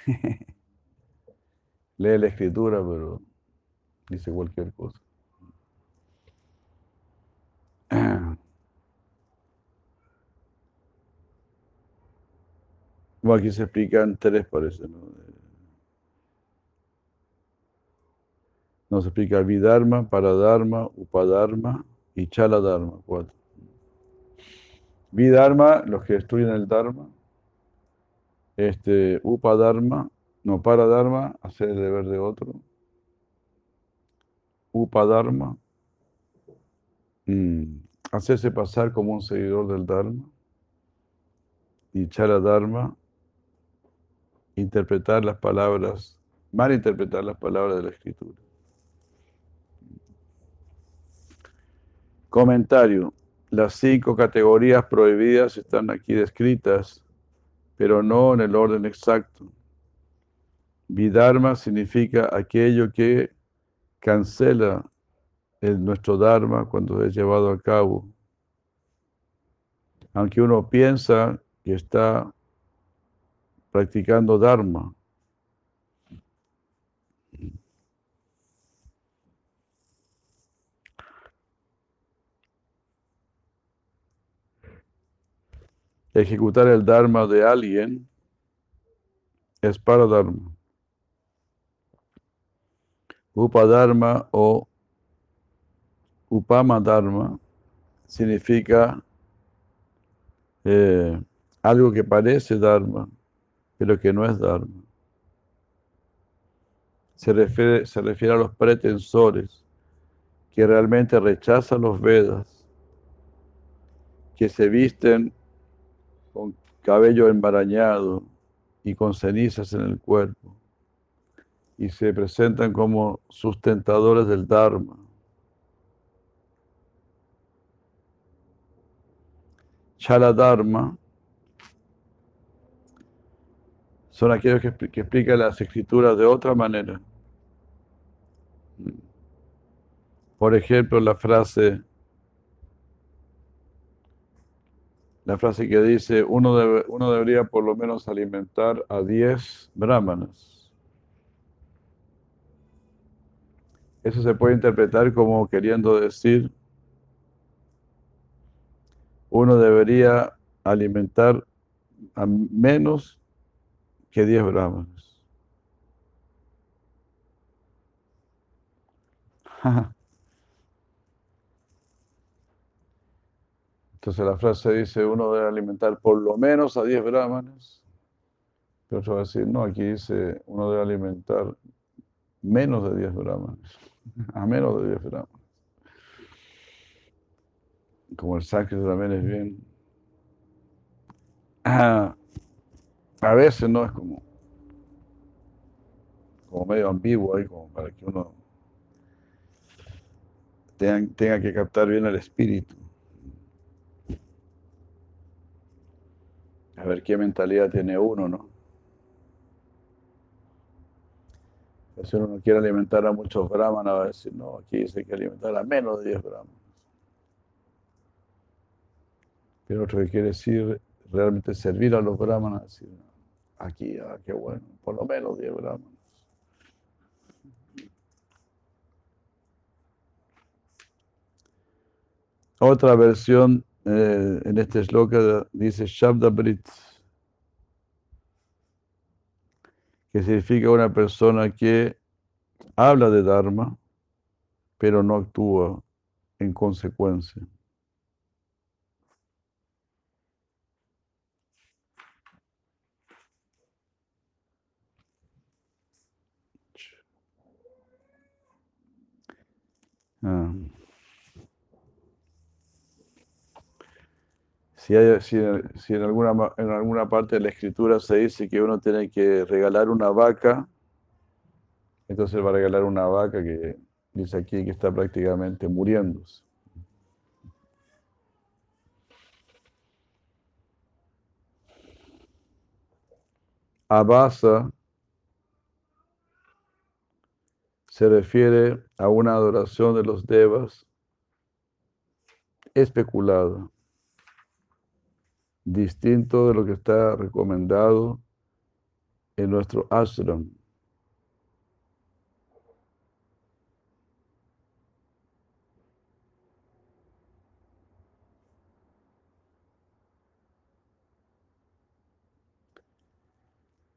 Lee la escritura, pero dice cualquier cosa. Bueno, aquí se explican tres, parece, ¿no? No se explica Vidharma, Paradharma, Upadharma y Chala Dharma, cuatro. Vidharma, los que destruyen el Dharma, este, Upadharma No, para Dharma, hacer el deber de otro. Upadharma, mm, hacerse pasar como un seguidor del Dharma. Y Charadharma, interpretar las palabras, malinterpretar las palabras de la escritura. Comentario. Las cinco categorías prohibidas están aquí descritas, pero no en el orden exacto. Vidharma significa aquello que cancela el, nuestro Dharma cuando es llevado a cabo. Aunque uno piensa que está practicando Dharma. Ejecutar el Dharma de alguien es para Dharma. Upadharma o Upama Dharma significa eh, algo que parece Dharma, pero que no es Dharma. Se refiere, se refiere a los pretensores que realmente rechazan los Vedas, que se visten con cabello embarañado y con cenizas en el cuerpo, y se presentan como sustentadores del Dharma. Chaladharma son aquellos que, que explican las escrituras de otra manera. Por ejemplo, la frase, la frase que dice, uno, debe, uno debería por lo menos alimentar a 10 brahmanas. Eso se puede interpretar como queriendo decir, uno debería alimentar a menos que 10 brahmanas. Entonces la frase dice, uno debe alimentar por lo menos a 10 brahmanes. Pero otro va a decir, no, aquí dice, uno debe alimentar menos de 10 brahmanes. A menos de 10 brahmanes. Como el sánscrito también es bien. Ah, a veces no es como, como medio ambiguo ahí, como para que uno tenga, tenga que captar bien el espíritu. A ver qué mentalidad tiene uno, ¿no? Si uno no quiere alimentar a muchos brahmanas, va a decir, no, aquí dice que alimentar a menos de 10 brahmanas. Pero otro que quiere decir realmente servir a los brahmanas, decir, aquí, ah, qué bueno, por lo menos 10 brahmanas. Otra versión eh, en este shloka dice Shabda Brit, que significa una persona que habla de Dharma, pero no actúa en consecuencia. Si, en, alguna, en alguna parte de la escritura se dice que uno tiene que regalar una vaca, entonces va a regalar una vaca que dice aquí que está prácticamente muriéndose. Abasa se refiere a una adoración de los devas especulada, distinto de lo que está recomendado en nuestro ashram.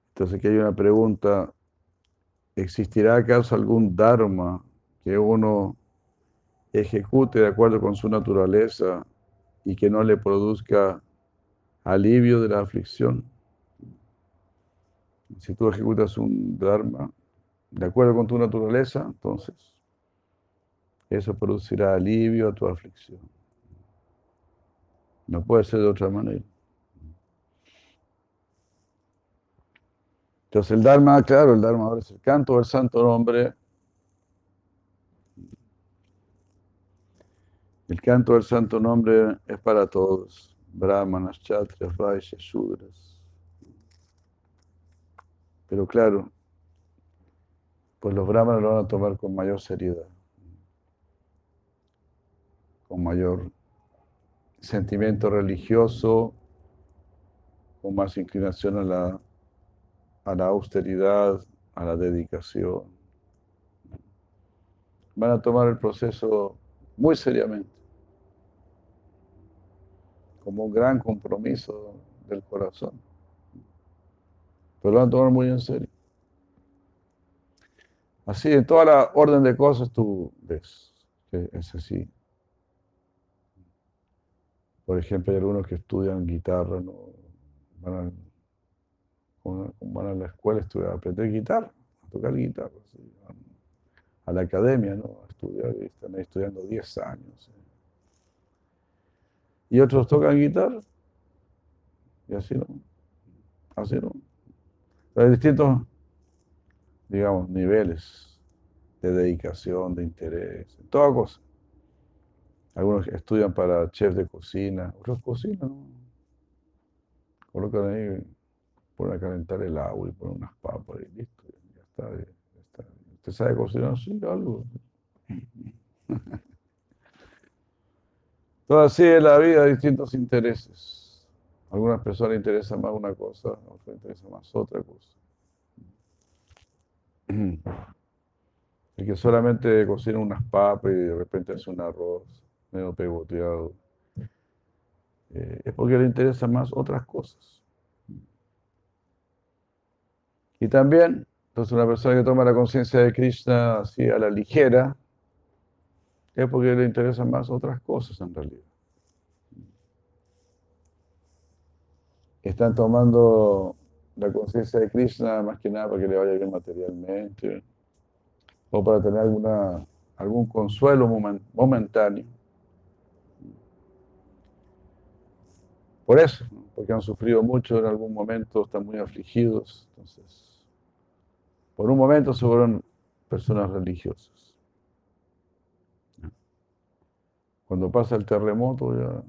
Entonces aquí hay una pregunta, ¿Existirá acaso algún Dharma que uno ejecute de acuerdo con su naturaleza y que no le produzca alivio de la aflicción? Si tú ejecutas un dharma de acuerdo con tu naturaleza, entonces eso producirá alivio a tu aflicción. No puede ser de otra manera. Entonces el Dharma, claro, el Dharma ahora es el canto del santo nombre. El canto del santo nombre es para todos, brahmanas, chatrias, vaishyas, shudras. Pero claro, pues los brahmanas lo van a tomar con mayor seriedad, con mayor sentimiento religioso, con más inclinación a la austeridad, a la dedicación. Van a tomar el proceso muy seriamente, como un gran compromiso del corazón. Pero lo van a tomar muy en serio. Así, en toda la orden de cosas tú ves que es así. Por ejemplo, hay algunos que estudian guitarra, ¿no? van, a, la escuela a aprender guitarra, a tocar guitarra, a la academia, ¿no? a estudiar, están ahí estudiando 10 años. Y otros tocan guitarra, y así no, así no. Hay distintos digamos, niveles de dedicación, de interés, toda cosa. Algunos estudian para chef de cocina, otros cocinan, ¿no? Colocan ahí, ponen a calentar el agua y ponen unas papas y listo, ya está. Ya está. ¿Usted sabe cocinar? Sí, algo. Todo así es la vida, distintos intereses. algunas personas interesa más una cosa, a otras interesa más otra cosa. El que solamente cocina unas papas y de repente hace un arroz medio pegoteado, eh, es porque le interesan más otras cosas. Y también, entonces una persona que toma la conciencia de Krishna así a la ligera, es porque le interesan más otras cosas en realidad. Están tomando la conciencia de Krishna más que nada para que le vaya bien materialmente o para tener alguna, algún consuelo momentáneo. Por eso, porque han sufrido mucho en algún momento, están muy afligidos, entonces, por un momento se fueron personas religiosas. Cuando pasa el terremoto ya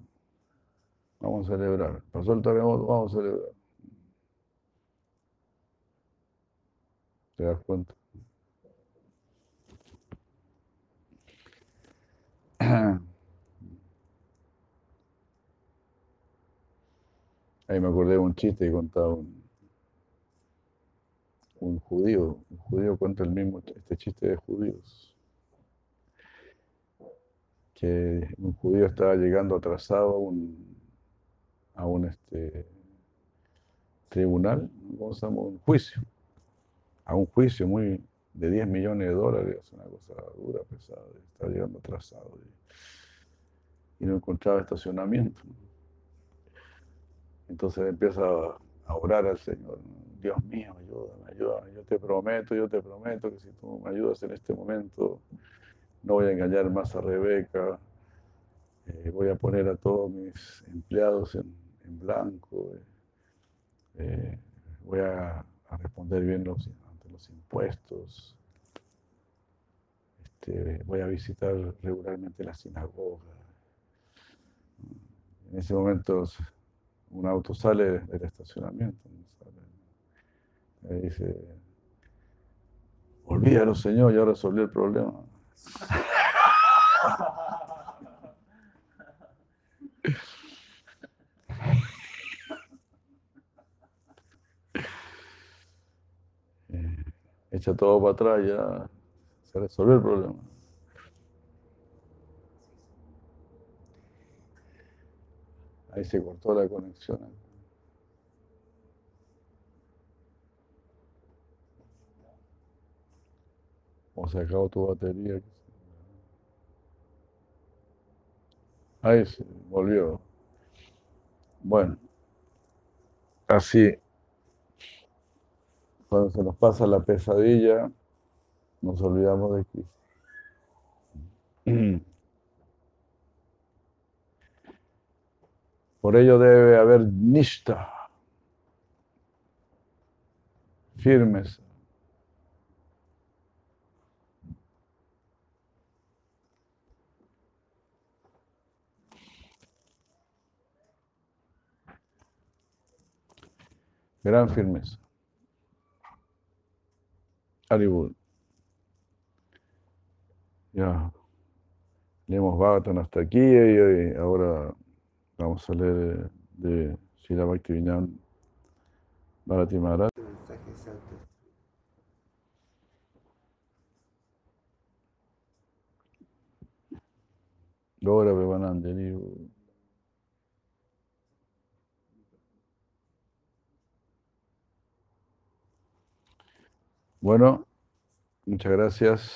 vamos a celebrar. Pasó el terremoto, vamos a celebrar. ¿Te das cuenta? Ahí me acordé de un chiste que contaba un, un judío. Un judío cuenta el mismo, este chiste de judíos. Que un judío estaba llegando atrasado a un, a un este, tribunal, ¿cómo? Un juicio a un juicio muy de 10 millones de dólares, es una cosa dura, pesada, está llegando atrasado y, no encontraba estacionamiento. Entonces empieza a orar al Señor, Dios mío, ayúdame, ayúdame, yo te prometo, yo te prometo que si tú me ayudas en este momento, no voy a engañar más a Rebeca, eh, voy a poner a todos mis empleados en, blanco, eh, eh, voy a, responder bien los impuestos. Este, voy a visitar regularmente la sinagoga. En ese momento un auto sale del estacionamiento. Y dice, olvídalo Señor, ya resolví el problema. Echa todo para atrás, ya se resolvió el problema. Ahí se cortó la conexión. O se tu batería. Ahí se volvió. Bueno, así Cuando se nos pasa la pesadilla, nos olvidamos de Cristo. Por ello debe haber nishta, firmes. Gran firmeza. Hollywood. Ya. Leemos Bhagavatam hasta aquí y ahora vamos a leer de Srila Bhaktivinoda Bharati Maharaj. Gora Premanandini. Bueno, muchas gracias.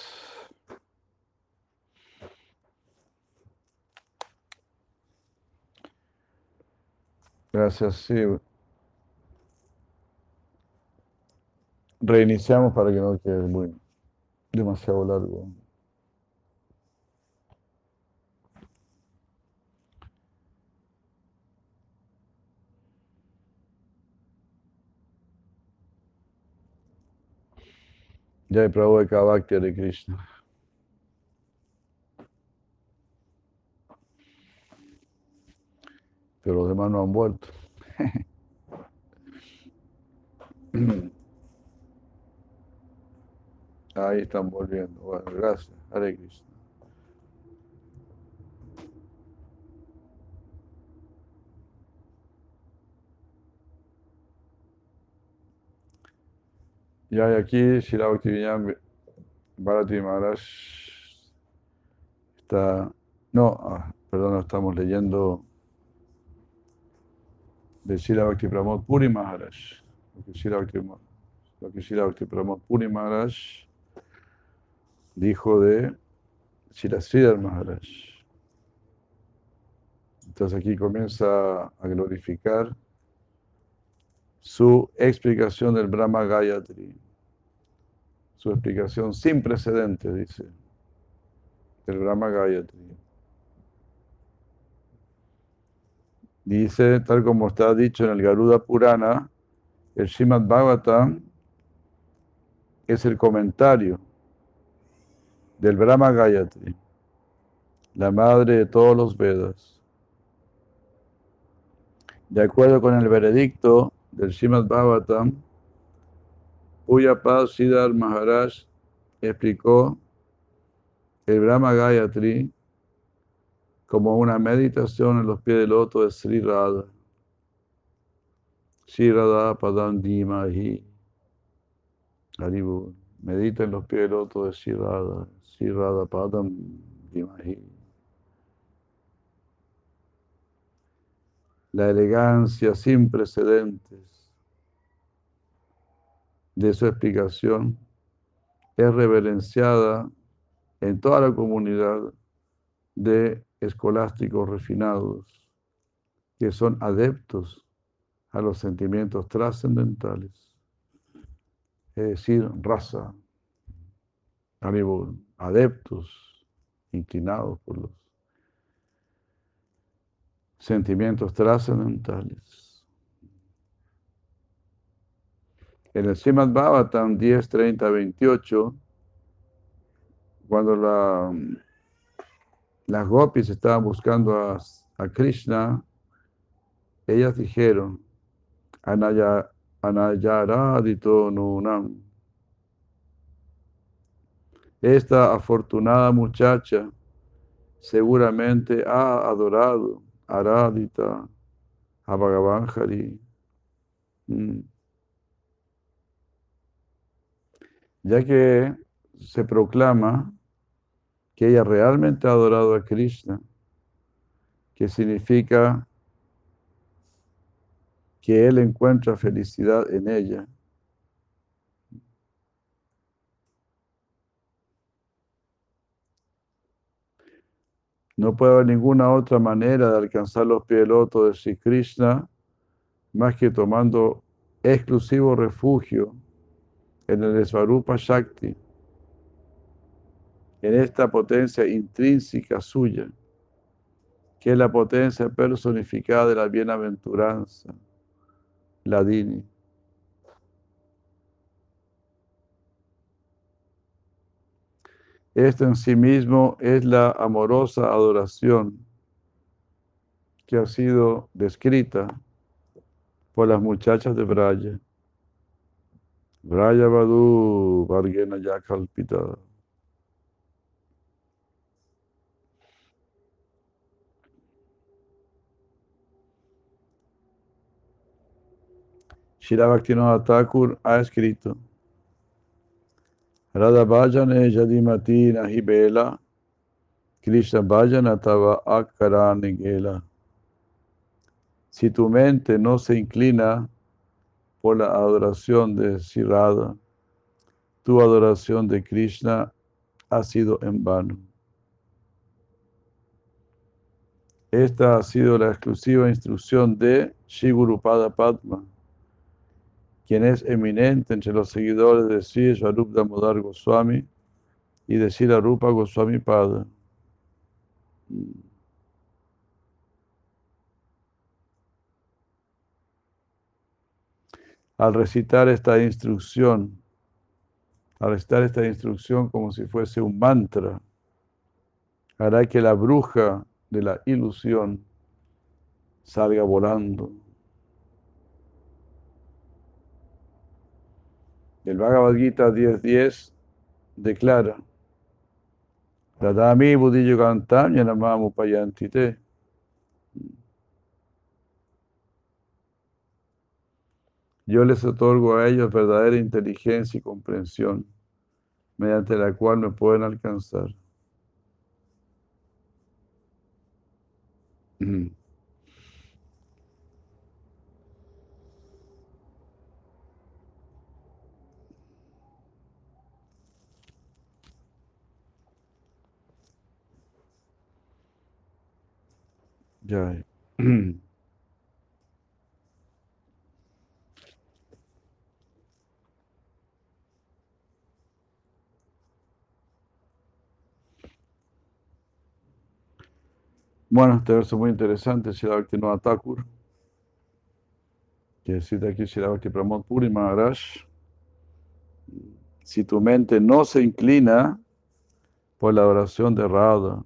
Gracias, sí. Reiniciamos para que no quede muy demasiado largo. Jai Prabhu de Kavakti de Krishna. Pero los demás no han vuelto. Ahí están volviendo. Bueno, gracias. Hare Krishna. Y hay aquí Shila Bhaktivedanta Bharati Maharaj está, no, ah, perdón, estamos leyendo. De Shila Bhakti Pramod Puri Maharaj, lo que Shila Bhakti, Puri Maharaj dijo de Shila Sridhar Maharaj. Entonces aquí comienza a glorificar su explicación del Brahma Gayatri su explicación sin precedentes, dice, del Brahma Gayatri. Dice, tal como está dicho en el Garuda Purana, el Srimad Bhagavatam es el comentario del Brahma Gayatri, la madre de todos los Vedas. De acuerdo con el veredicto del Srimad Bhagavatam, Paz Siddhar Maharaj explicó el Brahma Gayatri como una meditación en los pies del loto de Sri Radha. Sri Radha Padam Dimahi. Medita en los pies del loto de Sri Radha. Sri Radha Padam Dimahi. La elegancia sin precedentes de su explicación es reverenciada en toda la comunidad de escolásticos refinados que son adeptos a los sentimientos trascendentales, es decir, raza, adeptos inclinados por los sentimientos trascendentales. En el Srimad Bhavatam 10, 30, 28, cuando la, las gopis estaban buscando a, Krishna, ellas dijeron, Anaya, Anayaradito Nunam. Esta afortunada muchacha seguramente ha adorado a Radita, a Bhagavan Hari. Mm. Ya que se proclama que ella realmente ha adorado a Krishna, que significa que él encuentra felicidad en ella. No puede haber ninguna otra manera de alcanzar los pies de Sri Krishna más que tomando exclusivo refugio en el Svarupa Shakti, en esta potencia intrínseca suya, que es la potencia personificada de la bienaventuranza, la Dini. Esto en sí mismo es la amorosa adoración que ha sido descrita por las muchachas de Braya. Braya Badu Vargena Yakalpita. Shira Bhaktivinoda Thakur ha escrito Radha Bhajane Yadimati Nahi Bela Krishna Bhajana Tava Akarani Gela Si tu mente no se inclina por la adoración de Sirada, tu adoración de Krishna ha sido en vano. Esta ha sido la exclusiva instrucción de Shigurupada Padma quien es eminente entre los seguidores de Sri Swarup Damodar Goswami y de Sri Rupa Goswami Pada. Al recitar esta instrucción, al recitar esta instrucción como si fuese un mantra, hará que la bruja de la ilusión salga volando. El Bhagavad Gita 10.10 declara, Radami Buddhillo Kantam Yanamamu Payantite. Yo les otorgo a ellos verdadera inteligencia y comprensión, mediante la cual me pueden alcanzar. Ya. Bueno, este verso muy interesante, Shila Bhaktivinoda Thakur, que cita aquí Shila Bhakti Pramod Puri Maharaj. Si tu mente no se inclina por la adoración de Radha,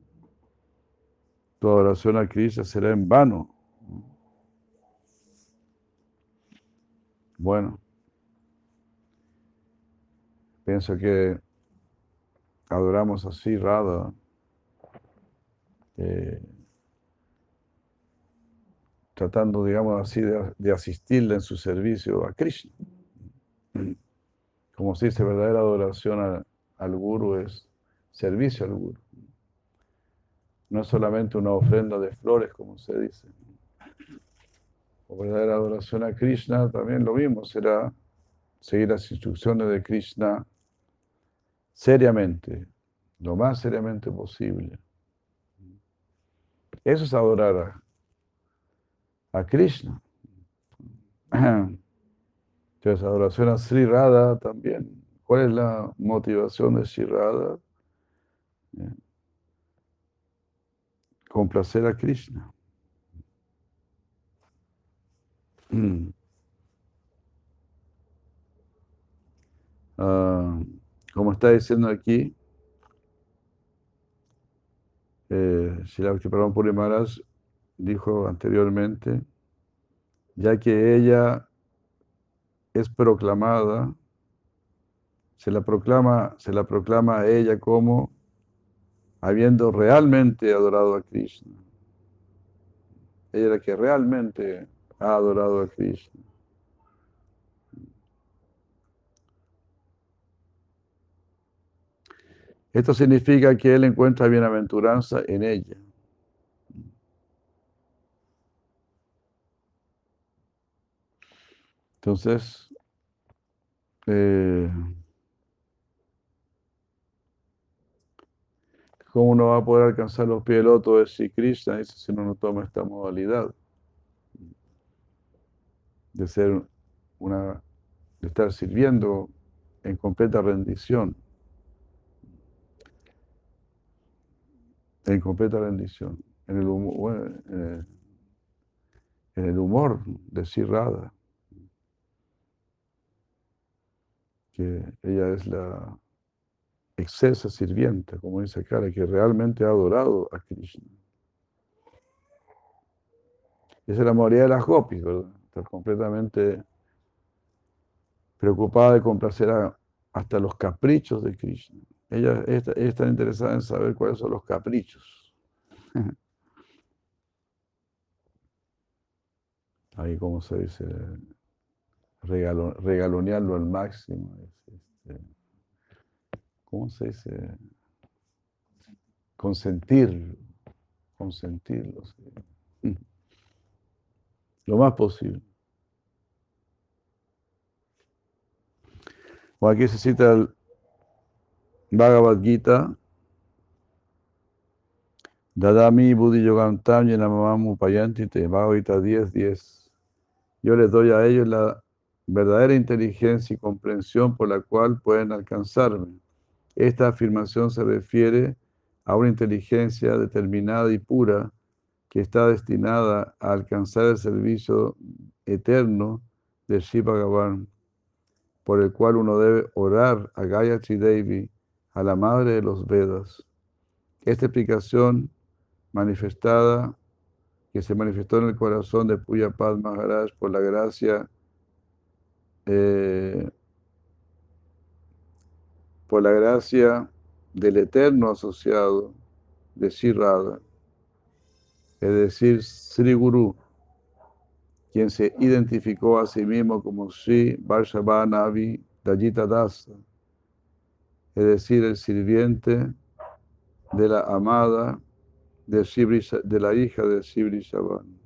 tu adoración a Krishna será en vano. Bueno, pienso que adoramos así Radha, eh, tratando, digamos así, de, asistirle en su servicio a Krishna. Como se dice, verdadera adoración al Guru es servicio al Guru no es solamente una ofrenda de flores, como se dice. O verdadera adoración a Krishna, también lo mismo, será seguir las instrucciones de Krishna seriamente, lo más seriamente posible. Eso es adorar a, Krishna. Entonces, adoración a Sri Radha también. ¿Cuál es la motivación de Sri Radha? complacer a Krishna. Ah, como está diciendo aquí, eh, Shilakti Puri Maharaj dijo anteriormente, ya que ella es proclamada, se la proclama, se la proclama a ella como habiendo realmente adorado a Krishna. Ella era que realmente ha adorado a Krishna. Esto significa que él encuentra bienaventuranza en ella. Entonces, eh, ¿Cómo uno va a poder alcanzar los pies del loto de Sri Krishna si uno no toma esta modalidad? De ser una, de estar sirviendo en completa rendición. En completa rendición. En el humor, eh, en el humor de Sirrada. Que ella es la excesa sirvienta, como dice acá, que realmente ha adorado a Krishna. Esa es la mayoría de las gopis, ¿verdad? Estar completamente preocupada de complacer hasta los caprichos de Krishna. Ella, ella, está interesada en saber cuáles son los caprichos. Ahí, como se dice, regalonearlo al máximo. Este, ¿Cómo se dice? Consentirlo. Consentirlo. Lo más posible. O aquí se cita el Bhagavad Gita. Dadami Buddhi Yogantam Yenamamamu Payantite. Bhagavad Gita 10, 10. Yo les doy a ellos la verdadera inteligencia y comprensión por la cual pueden alcanzarme. Esta afirmación se refiere a una inteligencia determinada y pura que está destinada a alcanzar el servicio eterno de Shiva Bhagavan por el cual uno debe orar a Gayatri Devi, a la madre de los Vedas. Esta explicación manifestada, que se manifestó en el corazón de Puya Padma Maharaj por la gracia eh, por la gracia del eterno asociado de Sri es decir, Sri Guru, quien se identificó a sí mismo como Sri Varshavanavi Dajita Dasa, es decir, el sirviente de la amada de, de la hija de Sibri Shaban.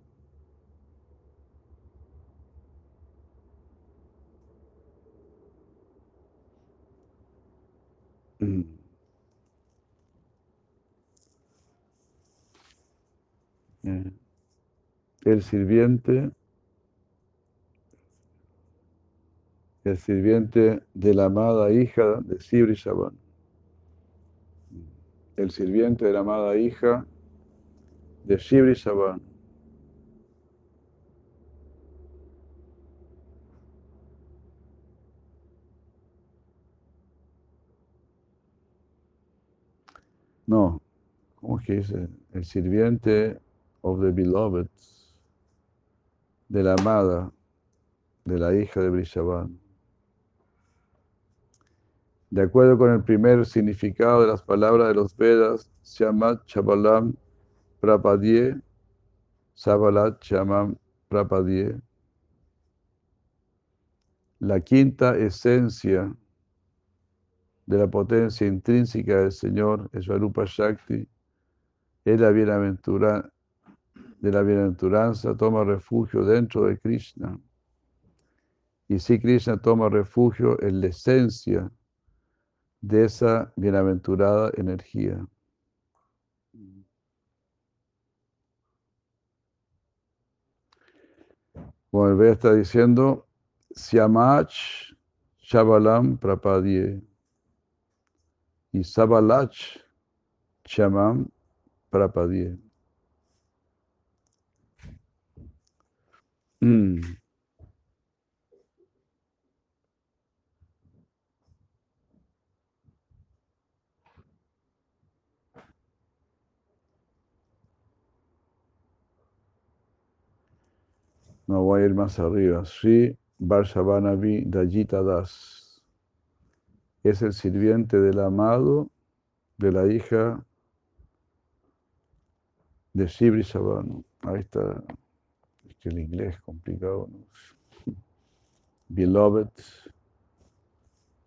El sirviente el sirviente de la amada hija de Sibri Shaban. El sirviente de la amada hija de Sibri Shaban. No, ¿cómo es que dice? El sirviente of the beloved, de la amada, de la hija de Brishavan. De acuerdo con el primer significado de las palabras de los Vedas, Shamat Chabalam Prapadye, Sabalat Chamam Prapadye. La quinta esencia de la potencia intrínseca del Señor, Esvarupa Shakti, es la bienaventura, de la bienaventuranza, toma refugio dentro de Krishna. Y si Krishna toma refugio en la esencia de esa bienaventurada energía. Como el Veda está diciendo, Siamach Shabalam Prapadye y Sabalach Chamam Prapadye. Mm. No voy a ir más arriba. Sri Varshavanavi Dajita Das. Es el sirviente del amado de la hija de Sibri Sabano. Ahí está. Es que el inglés es complicado. Beloved.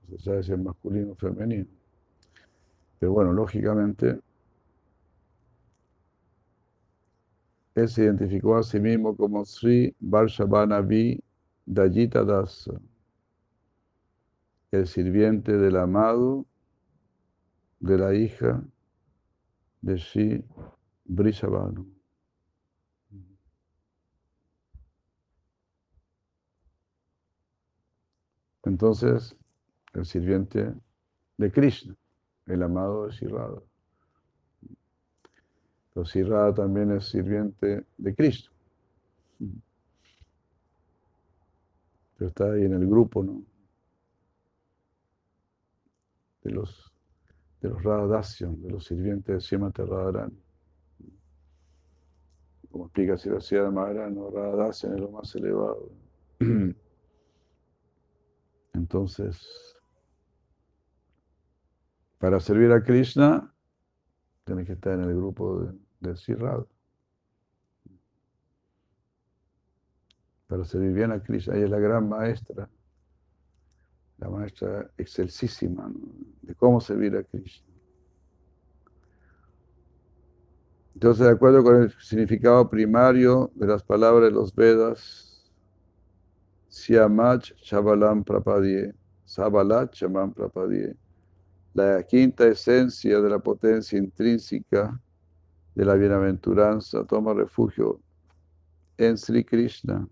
Se sabe si es masculino o femenino. Pero bueno, lógicamente Él se identificó a sí mismo como Sri Varshavanavi Dajita Dasa, el sirviente del amado de la hija de Sri Brishavanu. Entonces, el sirviente de Krishna, el amado de Sirrada. Pero Sirrada también es sirviente de Cristo. Pero está ahí en el grupo, ¿no? De los, de los de los sirvientes de Radharani. Como explica Siracía Maharaj, ¿no? Radhasyan es lo más elevado. Entonces, para servir a Krishna, tienes que estar en el grupo de, de Sirrada. Para servir bien a Krishna, ella es la gran maestra, la maestra excelsísima de cómo servir a Krishna. Entonces, de acuerdo con el significado primario de las palabras de los Vedas, Siamach Chabalam Prapadie, Sabalat Chaman Prapadie, la quinta esencia de la potencia intrínseca de la bienaventuranza toma refugio en Sri Krishna.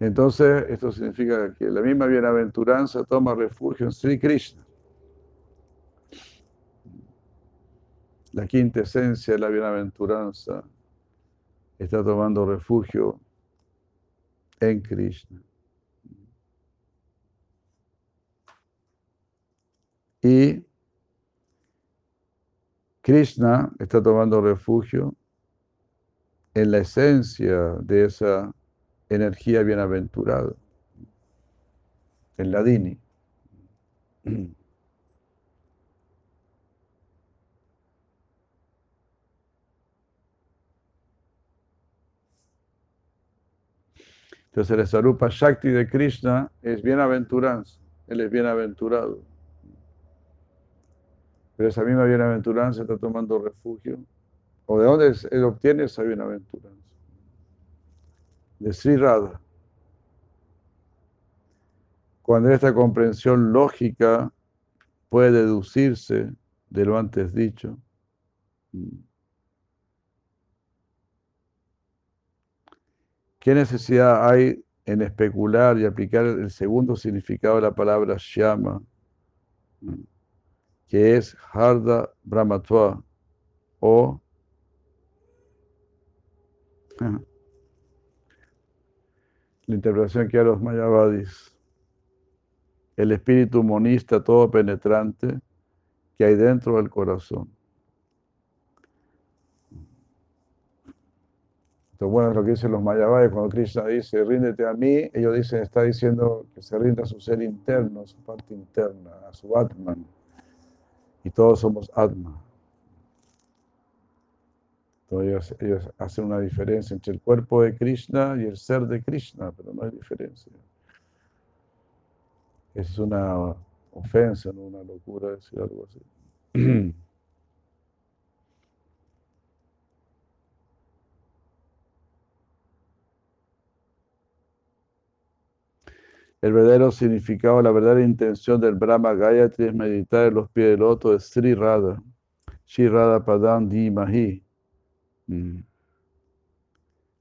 Entonces, esto significa que la misma bienaventuranza toma refugio en Sri Krishna. La quinta esencia de la bienaventuranza está tomando refugio en Krishna. Y Krishna está tomando refugio en la esencia de esa energía bienaventurada, en la Dini. Entonces el Sarupa Shakti de Krishna es bienaventuranza, él es bienaventurado. Pero esa misma bienaventuranza está tomando refugio. ¿O de dónde él obtiene esa bienaventuranza? De Sri Radha. Cuando esta comprensión lógica puede deducirse de lo antes dicho, ¿Qué necesidad hay en especular y aplicar el segundo significado de la palabra Shama, que es Harda Brahmatva o la interpretación que a los Mayavadis, el espíritu monista todo penetrante que hay dentro del corazón. Entonces, bueno, es lo que dicen los Mayavadis cuando Krishna dice, ríndete a mí, ellos dicen, está diciendo que se rinda a su ser interno, a su parte interna, a su Atman. Y todos somos Atma. Entonces ellos, hacen una diferencia entre el cuerpo de Krishna y el ser de Krishna, pero no hay diferencia. Es una ofensa, no una locura decir algo así. El verdadero significado, la verdadera intención del Brahma Gayatri es meditar en los pies del loto de Sri Radha, Sri Radha Padam Di Mahi. Mm.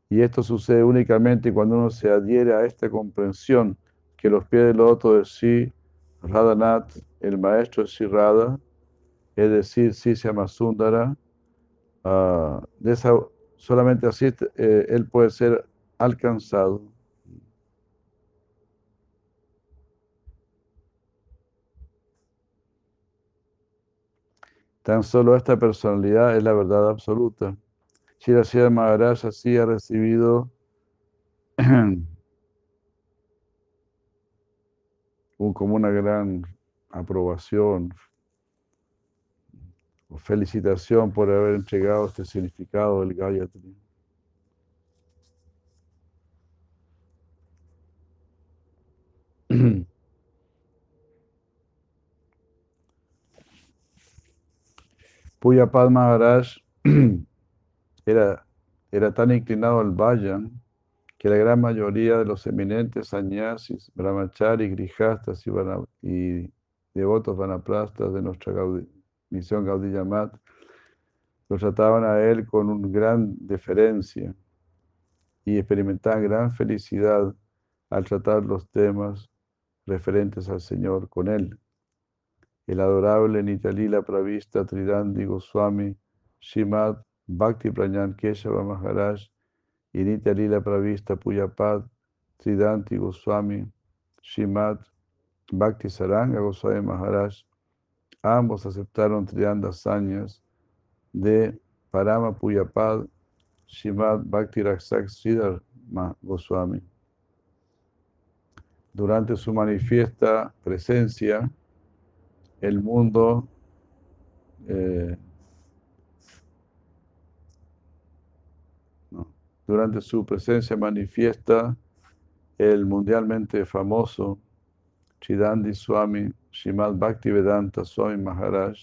Y esto sucede únicamente cuando uno se adhiere a esta comprensión que los pies del loto de Sri Radhanath, el maestro de Sri Radha, es decir, Sri Sundara, uh, de esa, solamente así eh, él puede ser alcanzado. Tan solo esta personalidad es la verdad absoluta. Shirashira Maharaj así ha recibido como una gran aprobación o felicitación por haber entregado este significado del Gayatri. Puya Padma Maharaj era, era tan inclinado al Vayan que la gran mayoría de los eminentes sannyasis, brahmacharis, grijastas y, y devotos vanaplastas de nuestra misión Gaudiyamat lo trataban a él con una gran deferencia y experimentaban gran felicidad al tratar los temas referentes al Señor con él. El adorable Nitalila Pravista Tridandi Goswami Shimad Bhakti Pranyan Keshava Maharaj y Nitalila Pravista Puyapad Tridanti Goswami Shimad Bhakti Saranga Goswami Maharaj ambos aceptaron triandas años de Parama Puyapad Shimad Bhakti Raksak Siddhar Goswami. Durante su manifiesta presencia, el mundo eh, durante su presencia manifiesta el mundialmente famoso Chidandi Swami Shimad Bhakti Vedanta Swami Maharaj,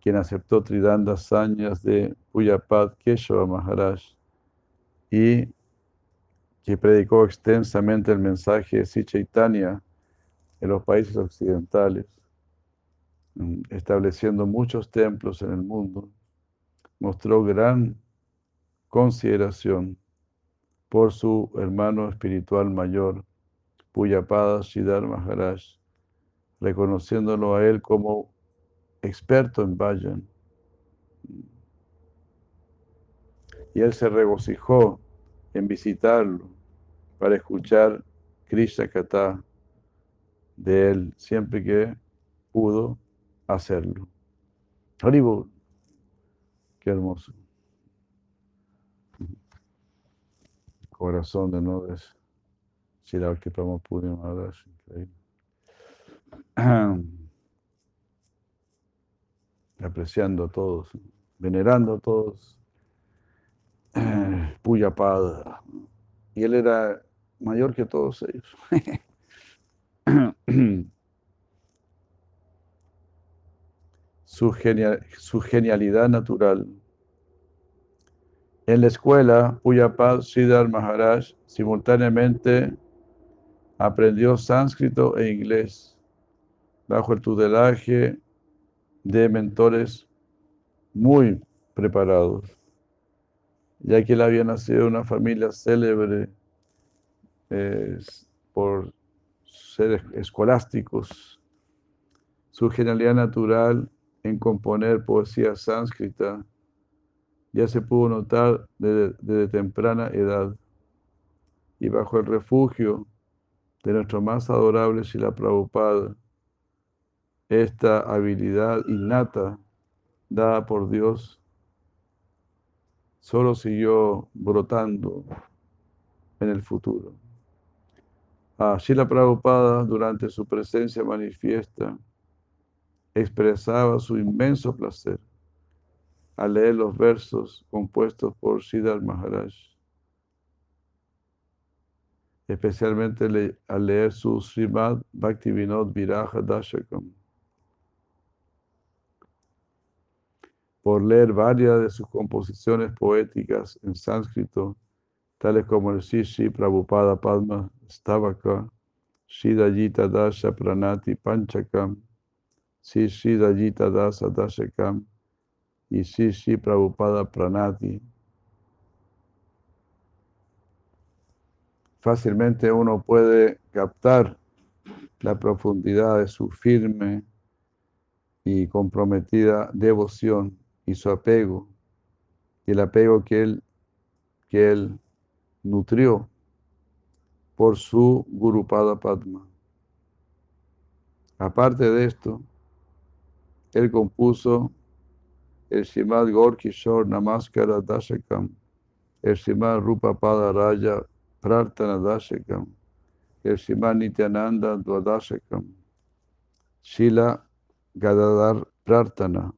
quien aceptó tridandas años de Puyapad Keshava Maharaj y que predicó extensamente el mensaje de Sichaitanya en los países occidentales, mm, estableciendo muchos templos en el mundo, mostró gran consideración por su hermano espiritual mayor, Puyapada Siddhar Maharaj, reconociéndolo a él como experto en Vayan. Y él se regocijó en visitarlo para escuchar Krishna Kata de él siempre que pudo hacerlo. Qué hermoso. Corazón de noves. Shiraki Pramapuri Maharaj, increíble. Apreciando a todos, venerando a todos. Puyapada. Y él era mayor que todos ellos. su, su genialidad natural. En la escuela, Puyapad Siddhar Maharaj simultáneamente aprendió sánscrito e inglés bajo el tutelaje de mentores muy preparados, ya que él había nacido en una familia célebre por ser escolásticos. Su genialidad natural en componer poesía sánscrita ya se pudo notar desde, temprana edad. Y bajo el refugio de nuestro más adorable Sila Prabhupada, esta habilidad innata dada por Dios solo siguió brotando en el futuro. A Shila Prabhupada, durante su presencia manifiesta, expresaba su inmenso placer al leer los versos compuestos por Siddhar Maharaj, especialmente al leer su Srimad Bhaktivinod Viraja Dashakam. Por leer varias de sus composiciones poéticas en sánscrito, tales como el Sishi Prabhupada Padma Stavaka, Shidajita Dasha Pranati Panchakam, Shidajita Dasa Dashakam y Shishi Prabhupada Pranati. Fácilmente uno puede captar la profundidad de su firme y comprometida devoción y su apego, y el apego que él, que él nutrió por su Gurupada Padma. Aparte de esto, él compuso el Shimad Gaur Kishore Namaskara Dashakam, el Shimad Rupa Pada Raya Prartana Dashakam, el Shimad Nityananda Dwadashakam, Shila Gadadar Prartana,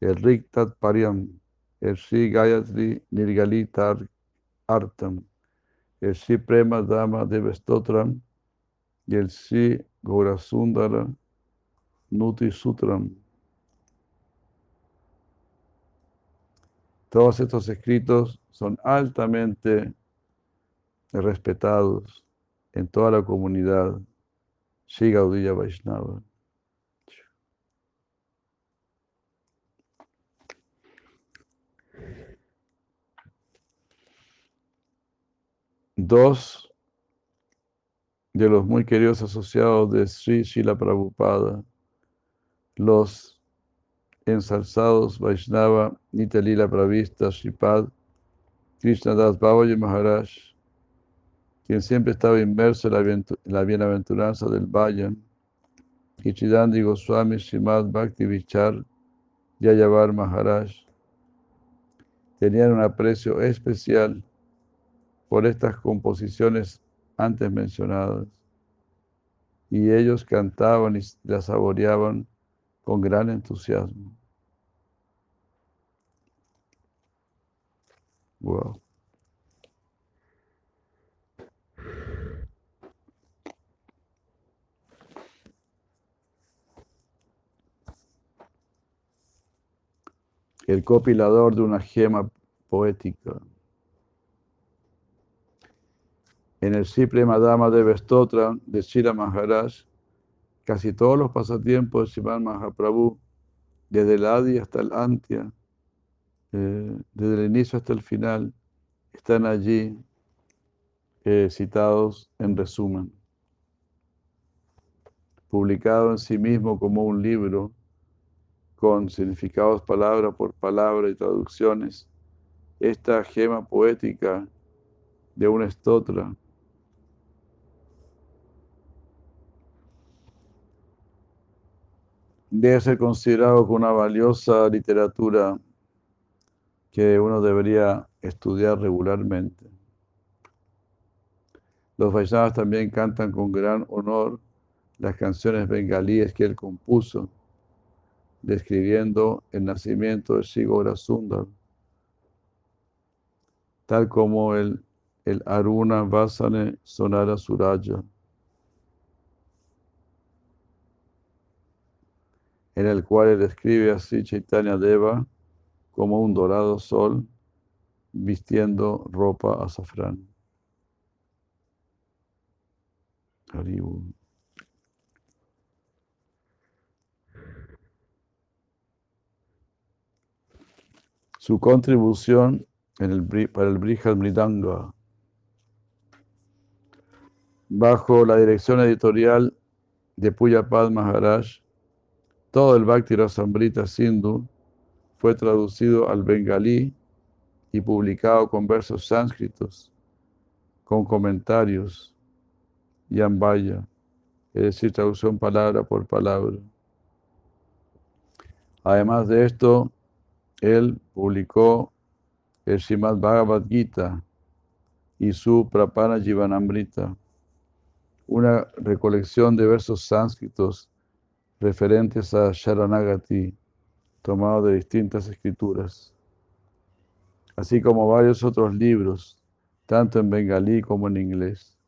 el Riktat Pariam, el Sri Gayatri Nirgalitar Artam, el Sri Prema Dama Devestotram y el Sri Nuti Sutram. Todos estos escritos son altamente respetados en toda la comunidad Sri Gaudiya Vaishnava. dos de los muy queridos asociados de Sri Shila Prabhupada, los ensalzados Vaishnava Nitalila Pravista Sripad Krishnadas Babaji Maharaj, quien siempre estaba inmerso en la, bienaventuranza del Vayan, y Goswami Srimad Bhakti Vichar Yayavar Maharaj, tenían un aprecio especial por estas composiciones antes mencionadas, y ellos cantaban y las saboreaban con gran entusiasmo. Wow. El copilador de una gema poética. En el Sipre Madama de Vestotra de Shira Maharaj, casi todos los pasatiempos de Shivan Mahaprabhu, desde el Adi hasta el Antya, eh, desde el inicio hasta el final, están allí eh, citados en resumen. Publicado en sí mismo como un libro con significados palabra por palabra y traducciones, esta gema poética de una estotra debe ser considerado como una valiosa literatura que uno debería estudiar regularmente. Los Vaishnavas también cantan con gran honor las canciones bengalíes que él compuso, describiendo el nacimiento de Sigora Sundar, tal como el, el Aruna Vasane Sonara Suraja. En el cual él describe así Chaitanya Deva como un dorado sol vistiendo ropa azafrán. Su contribución para el Brihad Mridanga, bajo la dirección editorial de Puyapad Maharaj, todo el Bhakti Rasamrita Sindhu fue traducido al bengalí y publicado con versos sánscritos, con comentarios y ambaya, es decir, traducción palabra por palabra. Además de esto, él publicó el Srimad Bhagavad Gita y su Prapana Jivanamrita, una recolección de versos sánscritos referentes a Sharanagati, tomado de distintas escrituras, así como varios otros libros, tanto en bengalí como en inglés.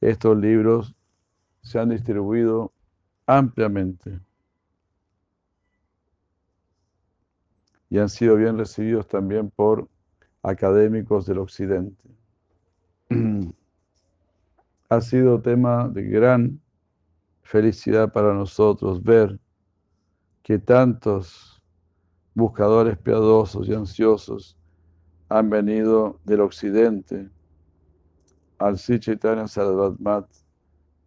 Estos libros se han distribuido ampliamente y han sido bien recibidos también por académicos del occidente. ha sido tema de gran felicidad para nosotros ver que tantos buscadores piadosos y ansiosos han venido del occidente al Sri Chaitanya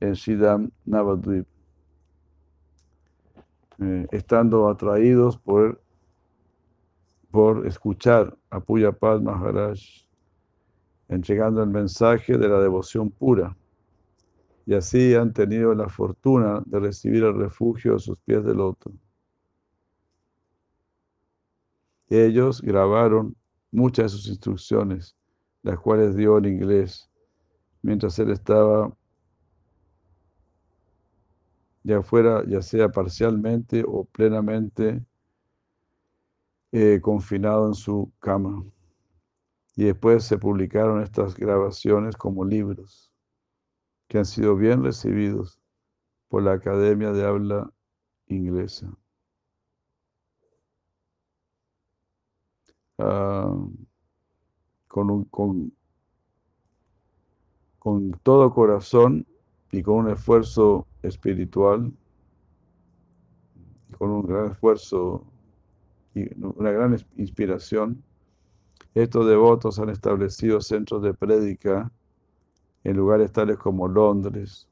en Shidam Navadvip, eh, estando atraídos por, por escuchar a Puyapad Maharaj entregando el mensaje de la devoción pura y así han tenido la fortuna de recibir el refugio a sus pies del loto. Ellos grabaron muchas de sus instrucciones, las cuales dio en inglés, mientras él estaba ya fuera, ya sea parcialmente o plenamente eh, confinado en su cama. Y después se publicaron estas grabaciones como libros que han sido bien recibidos por la Academia de Habla Inglesa. Ah, con, con, con todo corazón y con un esfuerzo espiritual, con un gran esfuerzo y una gran inspiración, estos devotos han establecido centros de prédica en lugares tales como Londres,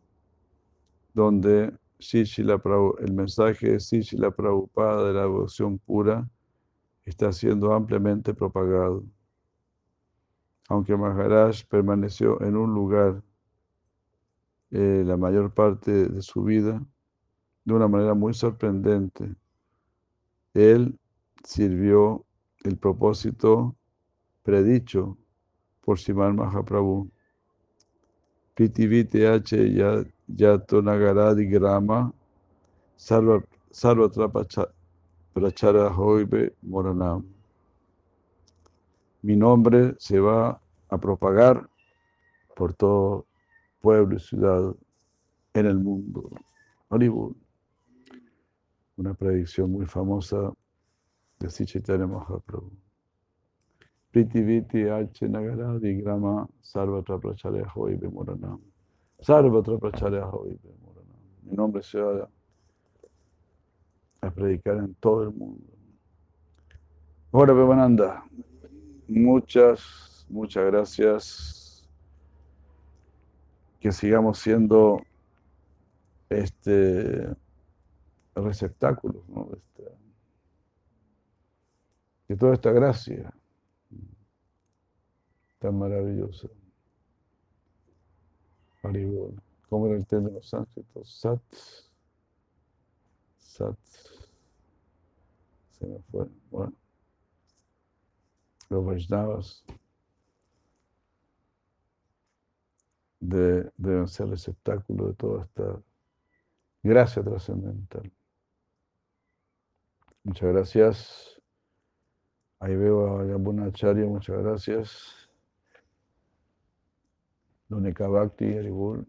donde el mensaje de Shishila Prabhupada de la devoción pura está siendo ampliamente propagado. Aunque Maharaj permaneció en un lugar eh, la mayor parte de su vida, de una manera muy sorprendente, él sirvió el propósito predicho por Siman Mahaprabhu. H. Ya- Yato Nagaradi Grama Sarvatra Pacha- Prachara Hoibe Moranam. Mi nombre se va a propagar por todo pueblo y ciudad en el mundo. Hollywood. Una predicción muy famosa de Sri Chaitanya Mahaprabhu. Pritiviti H. Nagaradi Grama Sarvatra Hoibe Moranam. Sarvatra Hoibe Moranam. Mi nombre se va a predicar en todo el mundo. Ahora, Pemananda, muchas, muchas gracias. Que sigamos siendo este receptáculos, ¿no? Este, de toda esta gracia tan maravillosa. ¿Cómo era el tema de los sánscritos? Sat. Sat. Se me fue. Bueno. Los Vaishnavas de- deben ser receptáculo de toda esta gracia trascendental. Muchas gracias. Ahí veo a Yamuna Acharya, muchas gracias. Donika Bhakti, Haribol.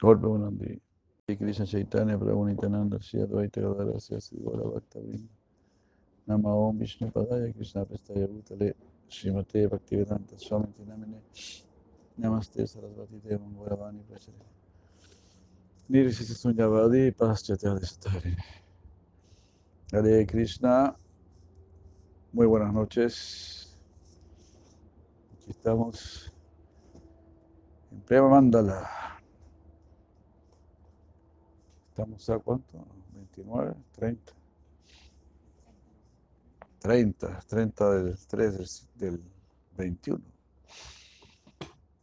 Golpe Bonandi. Y Krishna Chaitanya, Prabhu Nityananda, Shri Advaita Gadara, Shri Siddhara Bhakta Vrinda. Nama Om Vishnu Padaya Krishna Prestaya Bhutale Srimate Bhaktivedanta Swami Namine Namaste Sarasvati Devam Gauravani Prachare Nirishita Sunyavadi Paschate Adhistari Hare Krishna Muy buenas noches Aquí estamos en Prema Mandala Estamos a cuánto? 29, 30 30, 30 del 3 del, del 21.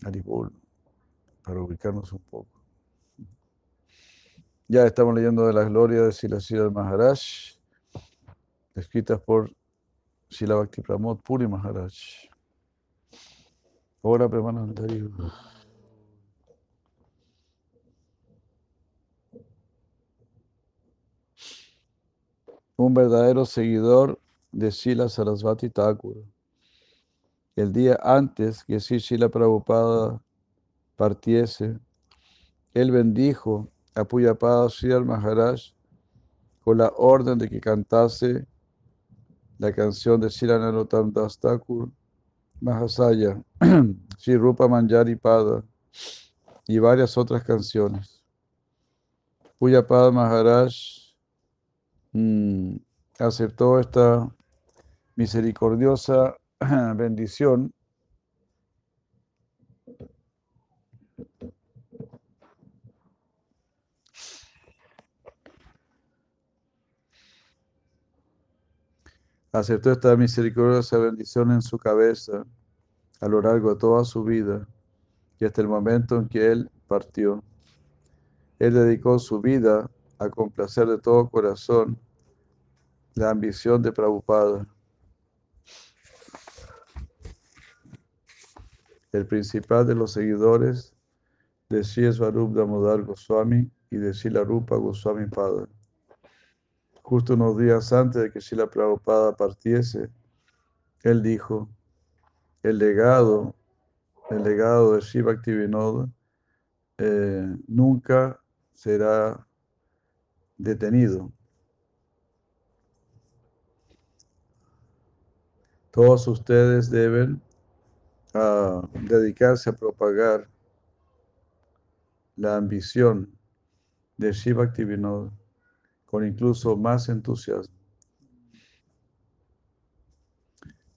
Haribol, para ubicarnos un poco. Ya estamos leyendo de la gloria de Silasira Maharaj, escritas por Sila Bhakti Pramod Puri Maharaj. Ahora Premanandari. Un verdadero seguidor de Sila Sarasvati Thakur. El día antes que Sila Prabhupada partiese, él bendijo a Puyapada Sri Maharaj con la orden de que cantase la canción de Sila Narottam Das Thakur, Mahasaya, Sri Rupa Manjari Pada y varias otras canciones. Puyapada Maharaj mm, aceptó esta misericordiosa bendición aceptó esta misericordiosa bendición en su cabeza a lo largo de toda su vida y hasta el momento en que él partió. Él dedicó su vida a complacer de todo corazón la ambición de Prabhupada. El principal de los seguidores de Sri Swarup Damodar Goswami y de Sila Rupa Goswami Pada. Justo unos días antes de que Sila Prabhupada partiese, él dijo, el legado, el legado de Shiva Bhaktivinoda eh, nunca será detenido. Todos ustedes deben ah, dedicarse a propagar la ambición de Shiva Bhaktivinoda con incluso más entusiasmo.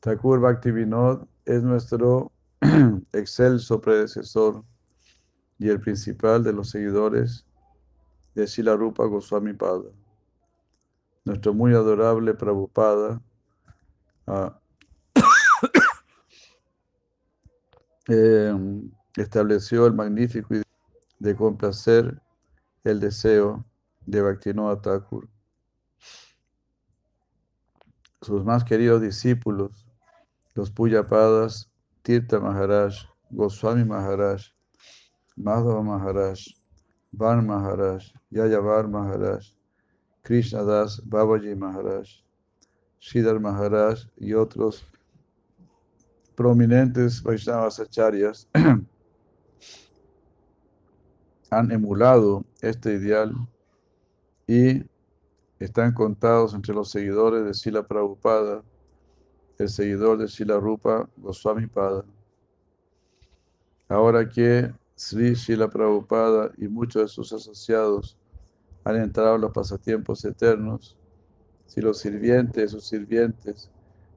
Thakur Bhaktivinod es nuestro excelso predecesor y el principal de los seguidores de Sila Rupa Goswami Pada. Nuestro muy adorable Prabhupada ah, em, estableció el magnífico de complacer el deseo de Bhaktivinoda Thakur. Sus más queridos discípulos, los Puyapadas, Tirtha Maharaj, Goswami Maharaj, Madhava Maharaj, Van Maharaj, Yayavar Maharaj, Krishna Das, Babaji Maharaj, Sridhar Maharaj y otros prominentes Vaishnavas acharyas han emulado este ideal y están contados entre los seguidores de Sila Prabhupada, el seguidor de Sila Rupa Goswami Pada. Ahora que Sri Sila Prabhupada y muchos de sus asociados han entrado en los pasatiempos eternos, si los sirvientes o sirvientes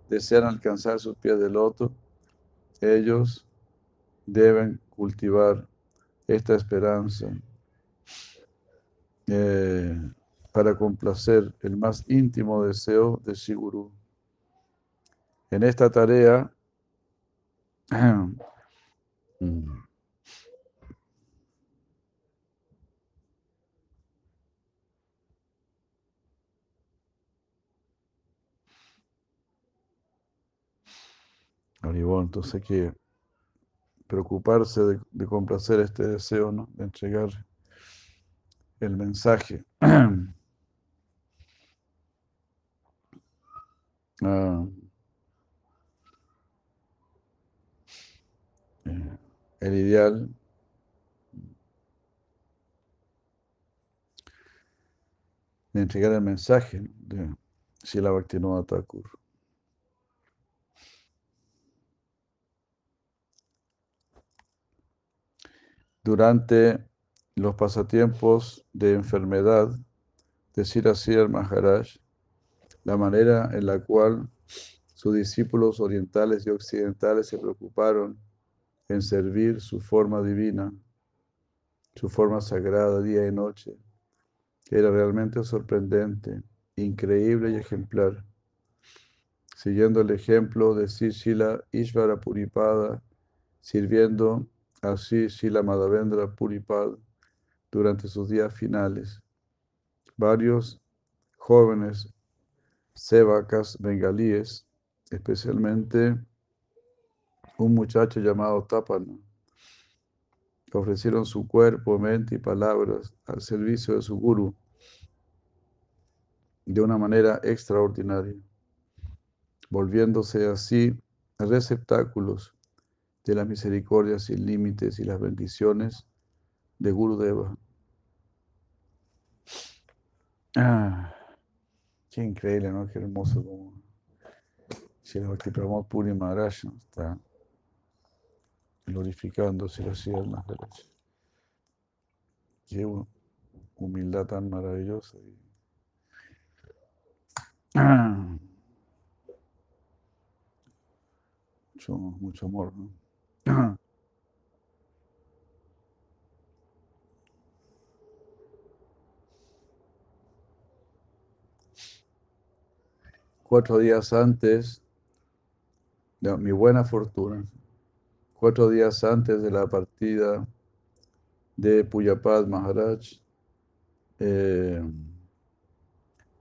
desean alcanzar sus pies de loto, ellos deben cultivar esta esperanza eh, para complacer el más íntimo deseo de Siguru. En esta tarea, mm, entonces hay que preocuparse de, complacer este deseo, ¿no? De entregar el mensaje. Ah. Eh, el ideal de entregar el mensaje de Sila Bhaktivinoda Thakur. durante los pasatiempos de enfermedad, así al Maharaj, la manera en la cual sus discípulos orientales y occidentales se preocuparon en servir su forma divina, su forma sagrada día y noche, era realmente sorprendente, increíble y ejemplar. Siguiendo el ejemplo de Sishila Ishvara Puripada, sirviendo Así Sila Madhavendra Puripad durante sus días finales. Varios jóvenes sevacas bengalíes, especialmente un muchacho llamado Tapana, ofrecieron su cuerpo, mente y palabras al servicio de su guru de una manera extraordinaria, volviéndose así receptáculos de las misericordias sin límites y las bendiciones de Gurudeva. Ah, qué increíble, ¿no? Qué hermoso como Sri Bhakti Pramod Puri Maharaj está glorificando si lo más Maharaj. Qué humildad tan maravillosa. Mucho, mucho amor, ¿no? Cuatro días antes de mi buena fortuna, cuatro días antes de la partida de Puyapad Maharaj, eh,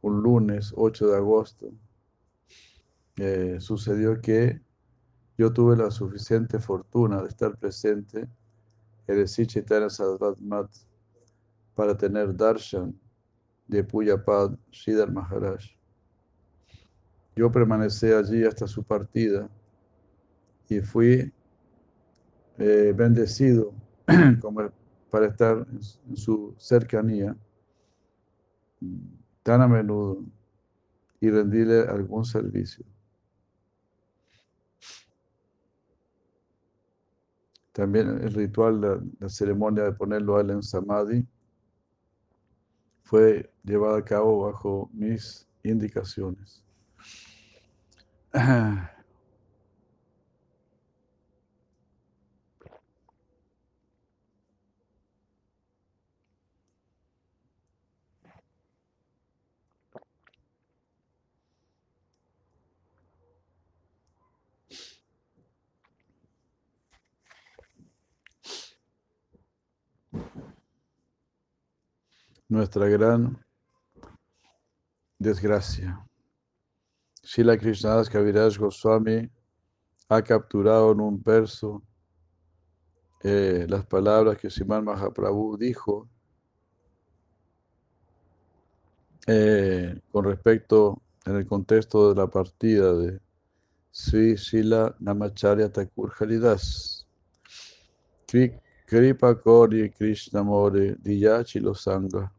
un lunes 8 de agosto, eh, sucedió que yo tuve la suficiente fortuna de estar presente en el Sichitana Sadvat para tener darshan de Puyapad Sridhar Maharaj. Yo permanecí allí hasta su partida y fui eh, bendecido como para estar en su cercanía tan a menudo y rendirle algún servicio. También el ritual, la, ceremonia de ponerlo a él en Samadhi fue llevada a cabo bajo mis indicaciones nuestra gran desgracia. Srila Krishnadas Kaviraj Goswami ha capturado en un verso eh, las palabras que Siman Mahaprabhu dijo eh, con respecto en el contexto de la partida de Sri Sila Namacharya Thakur Haridas. Kripa Kori Krishna More Diyachi Lo Sangha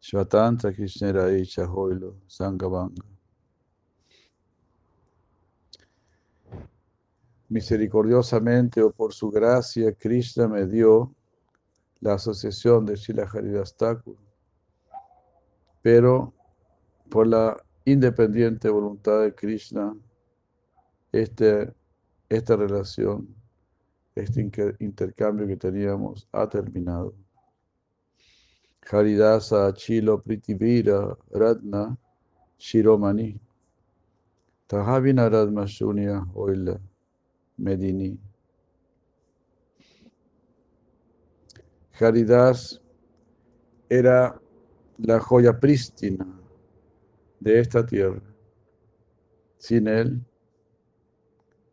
Shvatantra Krishna Raicha Hoilo Sanghavanga. Misericordiosamente o por su gracia, Krishna me dio la asociación de Sila Haridas Thakur, pero por la independiente voluntad de Krishna, este, esta relación, este intercambio que teníamos ha terminado. Haridasa Chilo Pritivira Ratna Shiromani Tahavina Radma Shunya Oila Medini. Haridas era la joya prístina de esta tierra. Sin él,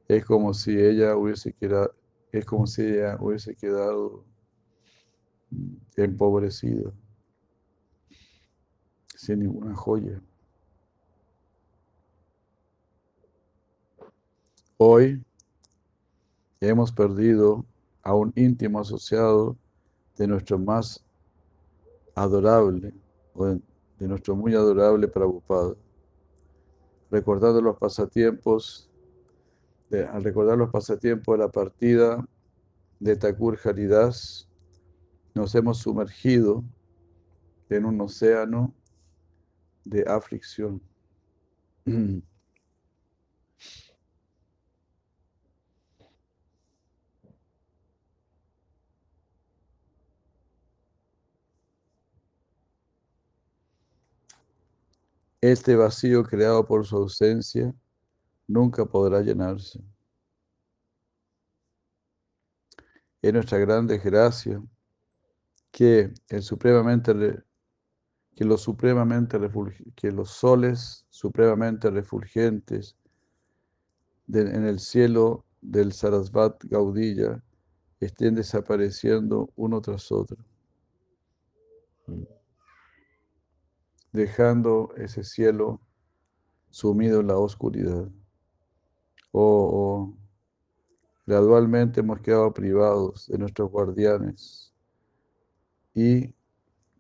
es como si ella hubiese quedado, es como si ella hubiese quedado empobrecida, sin ninguna joya. Hoy hemos perdido a un íntimo asociado de nuestro más adorable, o de, nuestro muy adorable Prabhupada. Recordando los pasatiempos, al recordar los pasatiempos de la partida de Thakur Haridas, nos hemos sumergido en un océano de aflicción. Este vacío creado por su ausencia nunca podrá llenarse. Es nuestra gran desgracia que, el supremamente, que, los supremamente que los soles supremamente refulgentes en el cielo del Sarasvat Gaudilla estén desapareciendo uno tras otro dejando ese cielo sumido en la oscuridad. O, gradualmente hemos quedado privados de nuestros guardianes y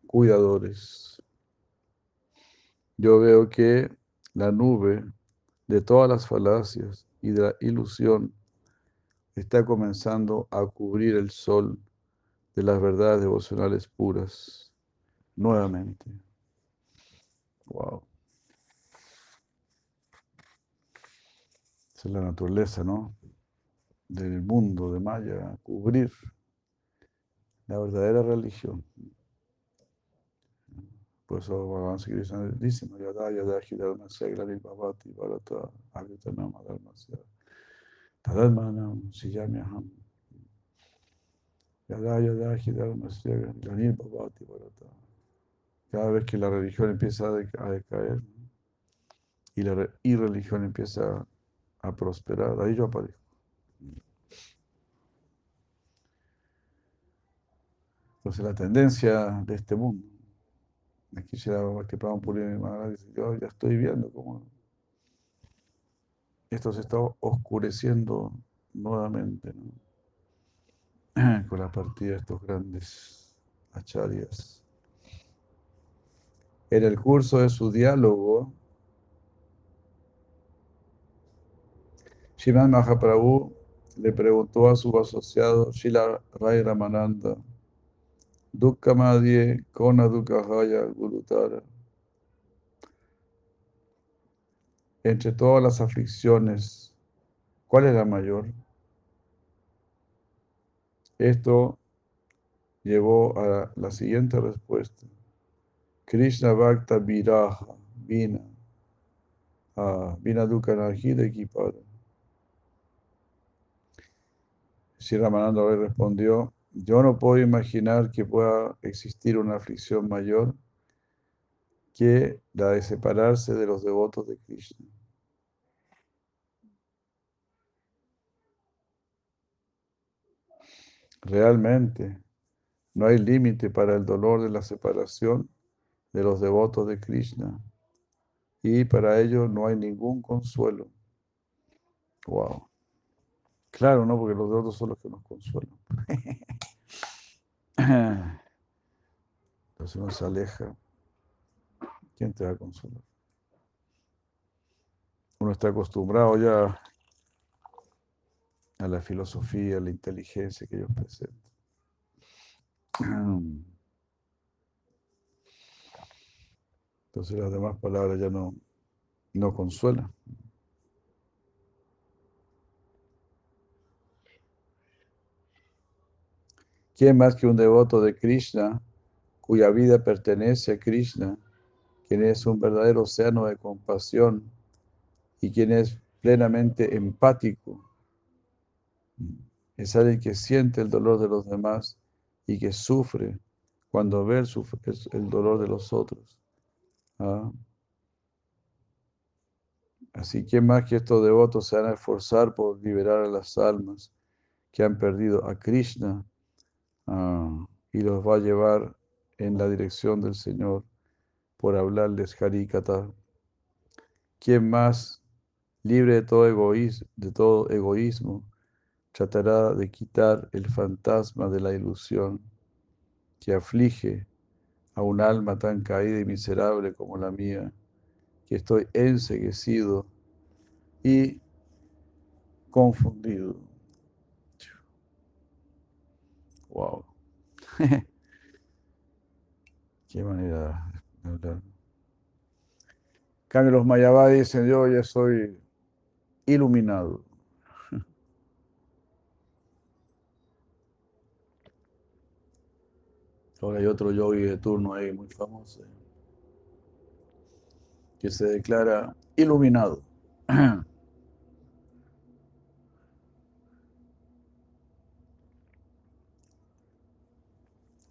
cuidadores. Yo veo que la nube de todas las falacias y de la ilusión está comenzando a cubrir el sol de las verdades devocionales puras nuevamente. Wow. Es la naturaleza, ¿no? Del mundo de Maya, cubrir la verdadera religión. Por eso Bhagavan Krishna dice, Yada Yada Hidharma Seglari Bhavati Bharata Dharmasya Tadadmanam cada vez que la religión empieza a decaer y la irreligión empieza a prosperar, ahí yo aparezco. Entonces la tendencia de este mundo, aquí se que Puri dice, yo ya estoy viendo cómo esto se está oscureciendo nuevamente con la partida de estos grandes acharyas en el curso de su diálogo, Shiman Mahaprabhu le preguntó a su asociado Shila Rai Ramananda, Dukka Madhye Kona Haya Gurutara. Entre todas las aflicciones, ¿cuál es la mayor? Esto llevó a la siguiente respuesta. Krishna Bhakta Viraja, Vina, ah, Vina Dukkha Narjida Equipada. Si Ramananda le respondió, yo no puedo imaginar que pueda existir una aflicción mayor que la de separarse de los devotos de Krishna. Realmente, no hay límite para el dolor de la separación de los devotos de Krishna. Y para ello no hay ningún consuelo. Wow. Claro, ¿no? Porque los devotos son los que nos consuelan. Entonces uno se aleja. ¿Quién te va a consolar? Uno está acostumbrado ya a la filosofía, a la inteligencia que ellos presentan. Entonces las demás palabras ya no, no consuelan. ¿Quién más que un devoto de Krishna, cuya vida pertenece a Krishna, quien es un verdadero océano de compasión y quien es plenamente empático? Es alguien que siente el dolor de los demás y que sufre cuando ve el, dolor de los otros. ¿Ah? Así que más que estos devotos se van a esforzar por liberar a las almas que han perdido a Krishna ah, y los va a llevar en la dirección del Señor por hablarles Harikata. ¿Quién más libre de todo, egoísmo, de todo egoísmo tratará de quitar el fantasma de la ilusión que aflige a un alma tan caída y miserable como la mía, que estoy enseguecido y confundido. Wow. Qué manera de hablar. Cambio los dicen, yo ya soy iluminado. Ahora hay otro yogi de turno ahí muy famoso que se declara iluminado.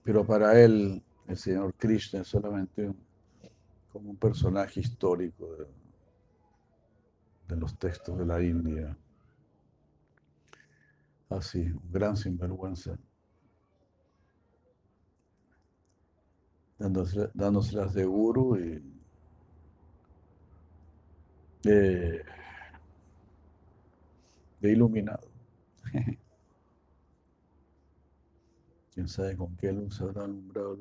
Pero para él, el señor Krishna es solamente como un personaje histórico de, de los textos de la India. Así, un gran sinvergüenza. Dándoselas de guru y de, iluminado. Quién sabe con qué luz habrá alumbrado.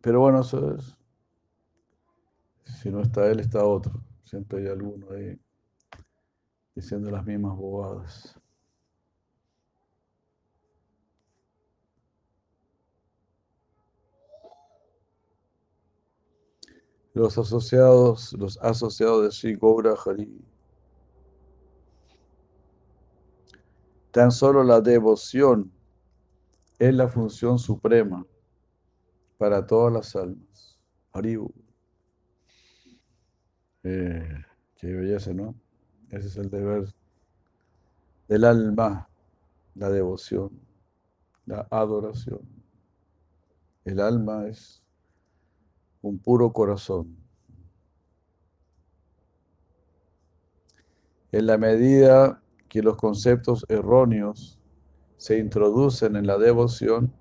Pero bueno, eso es. Si no está él, está otro. Siempre hay alguno ahí diciendo las mismas bobadas. Los asociados, los asociados de Sri Gaura Hari. Tan solo la devoción es la función suprema para todas las almas. Haribu. Eh, qué belleza, ¿no? Ese es el deber del alma, la devoción, la adoración. El alma es un puro corazón. En la medida que los conceptos erróneos se introducen en la devoción,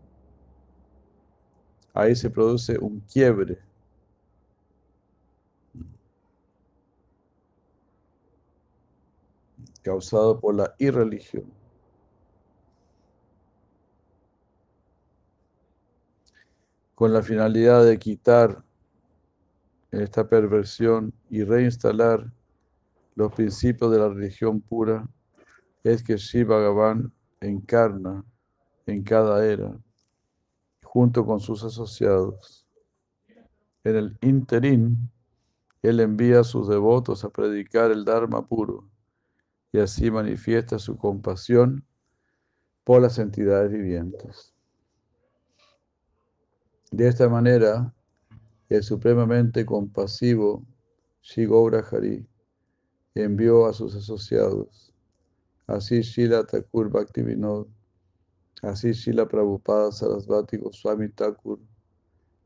ahí se produce un quiebre. causado por la irreligión. Con la finalidad de quitar esta perversión y reinstalar los principios de la religión pura, es que Shiva Bhagavan encarna en cada era, junto con sus asociados. En el interín, él envía a sus devotos a predicar el Dharma puro y así manifiesta su compasión por las entidades vivientes. De esta manera, el supremamente compasivo Shigoura Hari envió a sus asociados. Así Shila Thakur Bhaktivinoda, así Shila Prabhupada Sarasvati Goswami Thakur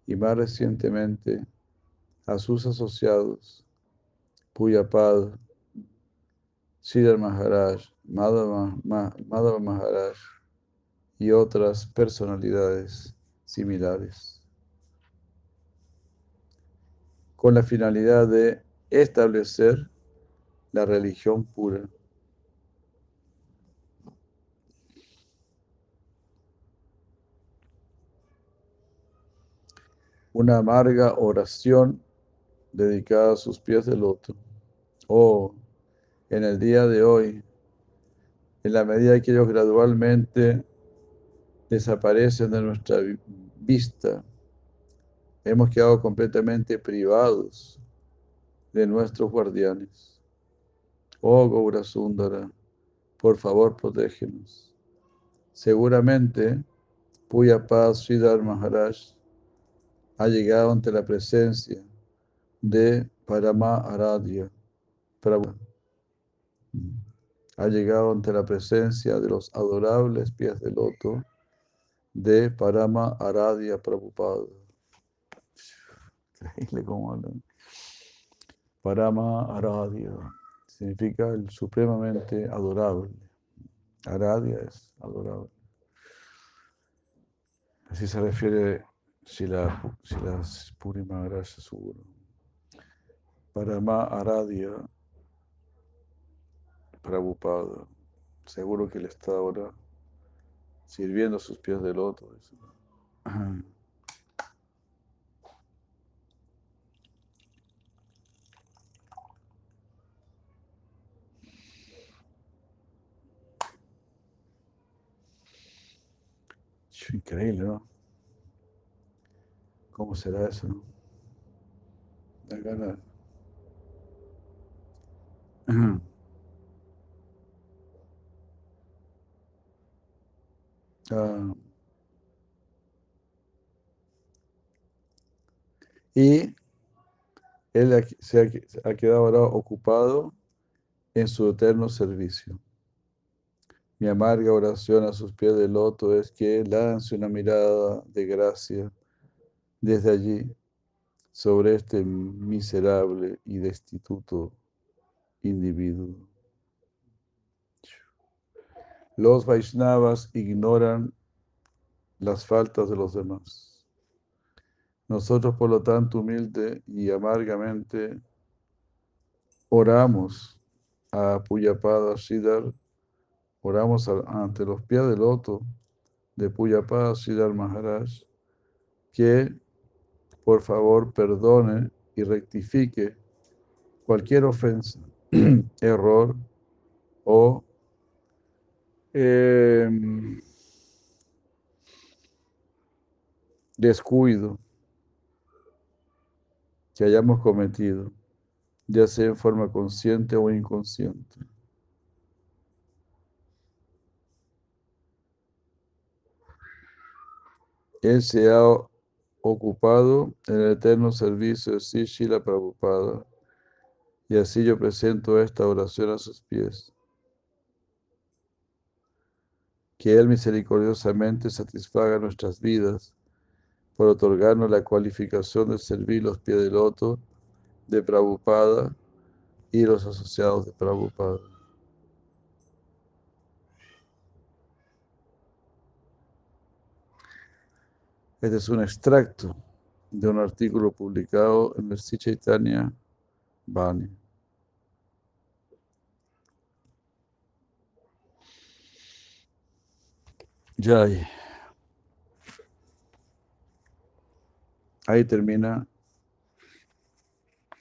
y más recientemente a sus asociados Puyapad, Siddhar Maharaj, Madhava, Madhava Maharaj y otras personalidades similares, con la finalidad de establecer la religión pura. Una amarga oración dedicada a sus pies del otro. Oh, en el día de hoy, en la medida que ellos gradualmente desaparecen de nuestra vista, hemos quedado completamente privados de nuestros guardianes. Oh Gaura Sundara, por favor, protégenos. Seguramente, Puya Paz Sridhar Maharaj ha llegado ante la presencia de Parama Aradhya Ha llegado ante la presencia de los adorables pies de loto de Parama Aradhya Prabhupada. Increíble cómo hablan. Parama Aradhya significa el supremamente adorable. Aradhya es adorable. Así se refiere si la, si la Puri Maharaj seguro. Parama Aradhya Prabhupada. Seguro que él está ahora sirviendo a sus pies del loto. Increíble, ¿no? ¿Cómo será eso? No? Da ganas. Ah. Y él se ha quedado ahora ocupado en su eterno servicio. Mi amarga oración a sus pies de loto es que lance una mirada de gracia desde allí sobre este miserable y destituto individuo. Los Vaishnavas ignoran las faltas de los demás. Nosotros, por lo tanto, humilde y amargamente, oramos a Puyapada Siddhar Oramos ante los pies del loto de Puyapá Siddhar Maharaj que por favor perdone y rectifique cualquier ofensa, error o em, descuido que hayamos cometido, ya sea en forma consciente o inconsciente. Él se ha ocupado en el eterno servicio de Sishila Prabhupada. Y así yo presento esta oración a sus pies. Que Él misericordiosamente satisfaga nuestras vidas por otorgarnos la cualificación de servir los pies del loto de Prabhupada y los asociados de Prabhupada. Este es un extracto de un artículo publicado en el Chaitanya Bani. Jai. Ahí termina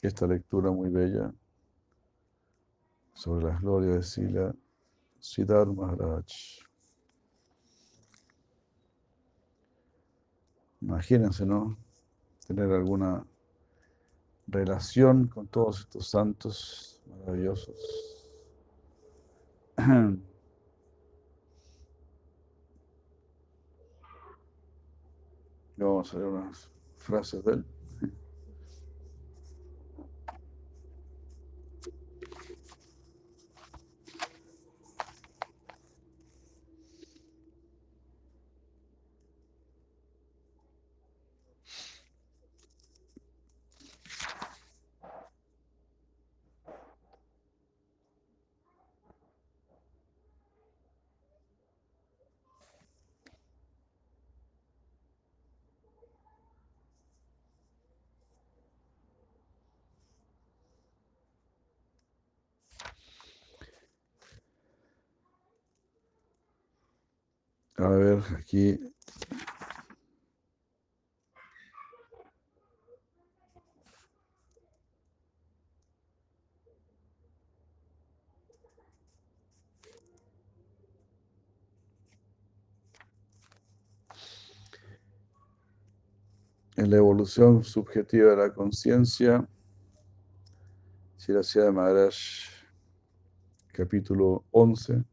esta lectura muy bella sobre las glorias de Sila Siddhar Maharaj. Imagínense, ¿no? Tener alguna relación con todos estos santos maravillosos. Vamos a ver unas frases de él. A aquí. En la evolución subjetiva de la conciencia, Siracía de Maharaj, capítulo 11.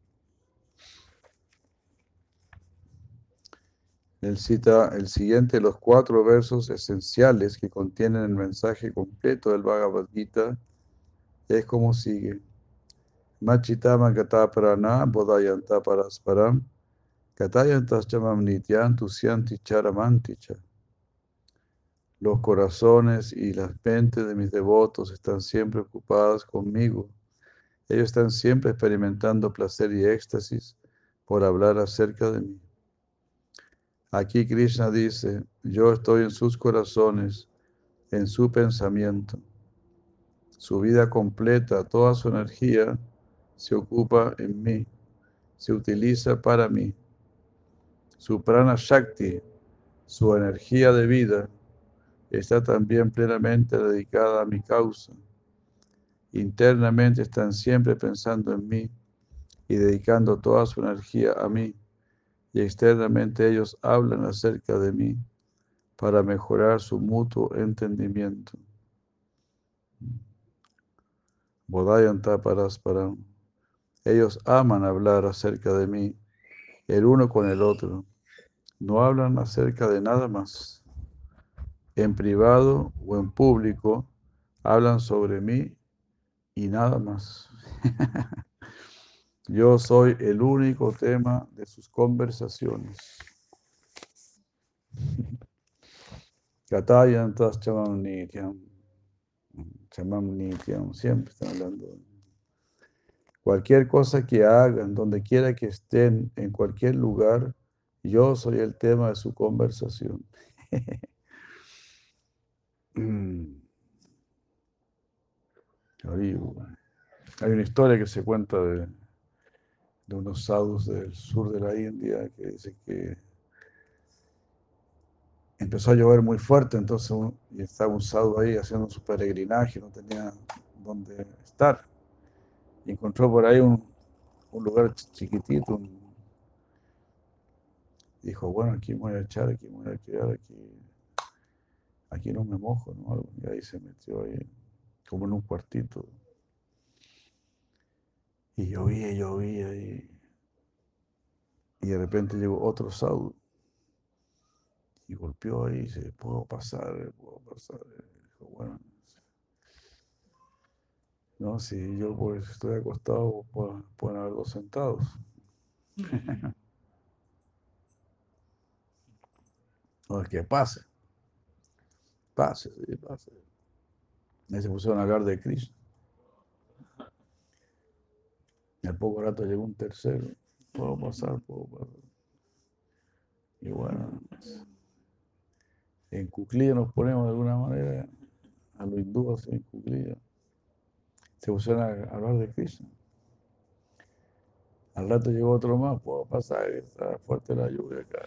Él cita el siguiente de los cuatro versos esenciales que contienen el mensaje completo del Bhagavad Gita. Es como sigue. Machitama gata prana bodayanta parasparam katayantas chamam nityan charamanticha. Los corazones y las mentes de mis devotos están siempre ocupadas conmigo. Ellos están siempre experimentando placer y éxtasis por hablar acerca de mí. Aquí Krishna dice, yo estoy en sus corazones, en su pensamiento. Su vida completa, toda su energía se ocupa en mí, se utiliza para mí. Su prana shakti, su energía de vida, está también plenamente dedicada a mi causa. Internamente están siempre pensando en mí y dedicando toda su energía a mí y externamente ellos hablan acerca de mí para mejorar su mutuo entendimiento. Bodayanta Parasparam. Ellos aman hablar acerca de mí, el uno con el otro. No hablan acerca de nada más. En privado o en público hablan sobre mí y nada más. Yo soy el único tema de sus conversaciones. Katayantas chamam nityam. Chamam nityam. Siempre están hablando. Cualquier cosa que hagan, donde quiera que estén, en cualquier lugar, yo soy el tema de su conversación. Hay una historia que se cuenta de, de unos sadhus del sur de la India que dice que empezó a llover muy fuerte, entonces y estaba un sadhu ahí haciendo su peregrinaje, no tenía dónde estar. Y encontró por ahí un, lugar chiquitito. dijo, bueno, aquí me voy a echar, aquí voy a quedar, aquí, aquí no me mojo, ¿no? Y ahí se metió ahí, como en un cuartito. Y llovía, llovía y, y de repente llegó otro saudo y golpeó ahí dice, ¿puedo pasar? ¿Puedo pasar? dijo, bueno, no, si yo pues estoy acostado, pueden, haber dos sentados. es que pase. Pase, sí, pase. Y se pusieron a hablar de Cristo. Y al poco rato llegó un tercero. Puedo pasar, puedo pasar. Y bueno, en cuclilla nos ponemos de alguna manera, a los hindúes en cuclilla. Se pusieron a hablar de Cristo. Al rato llegó otro más, puedo pasar, está fuerte la lluvia acá.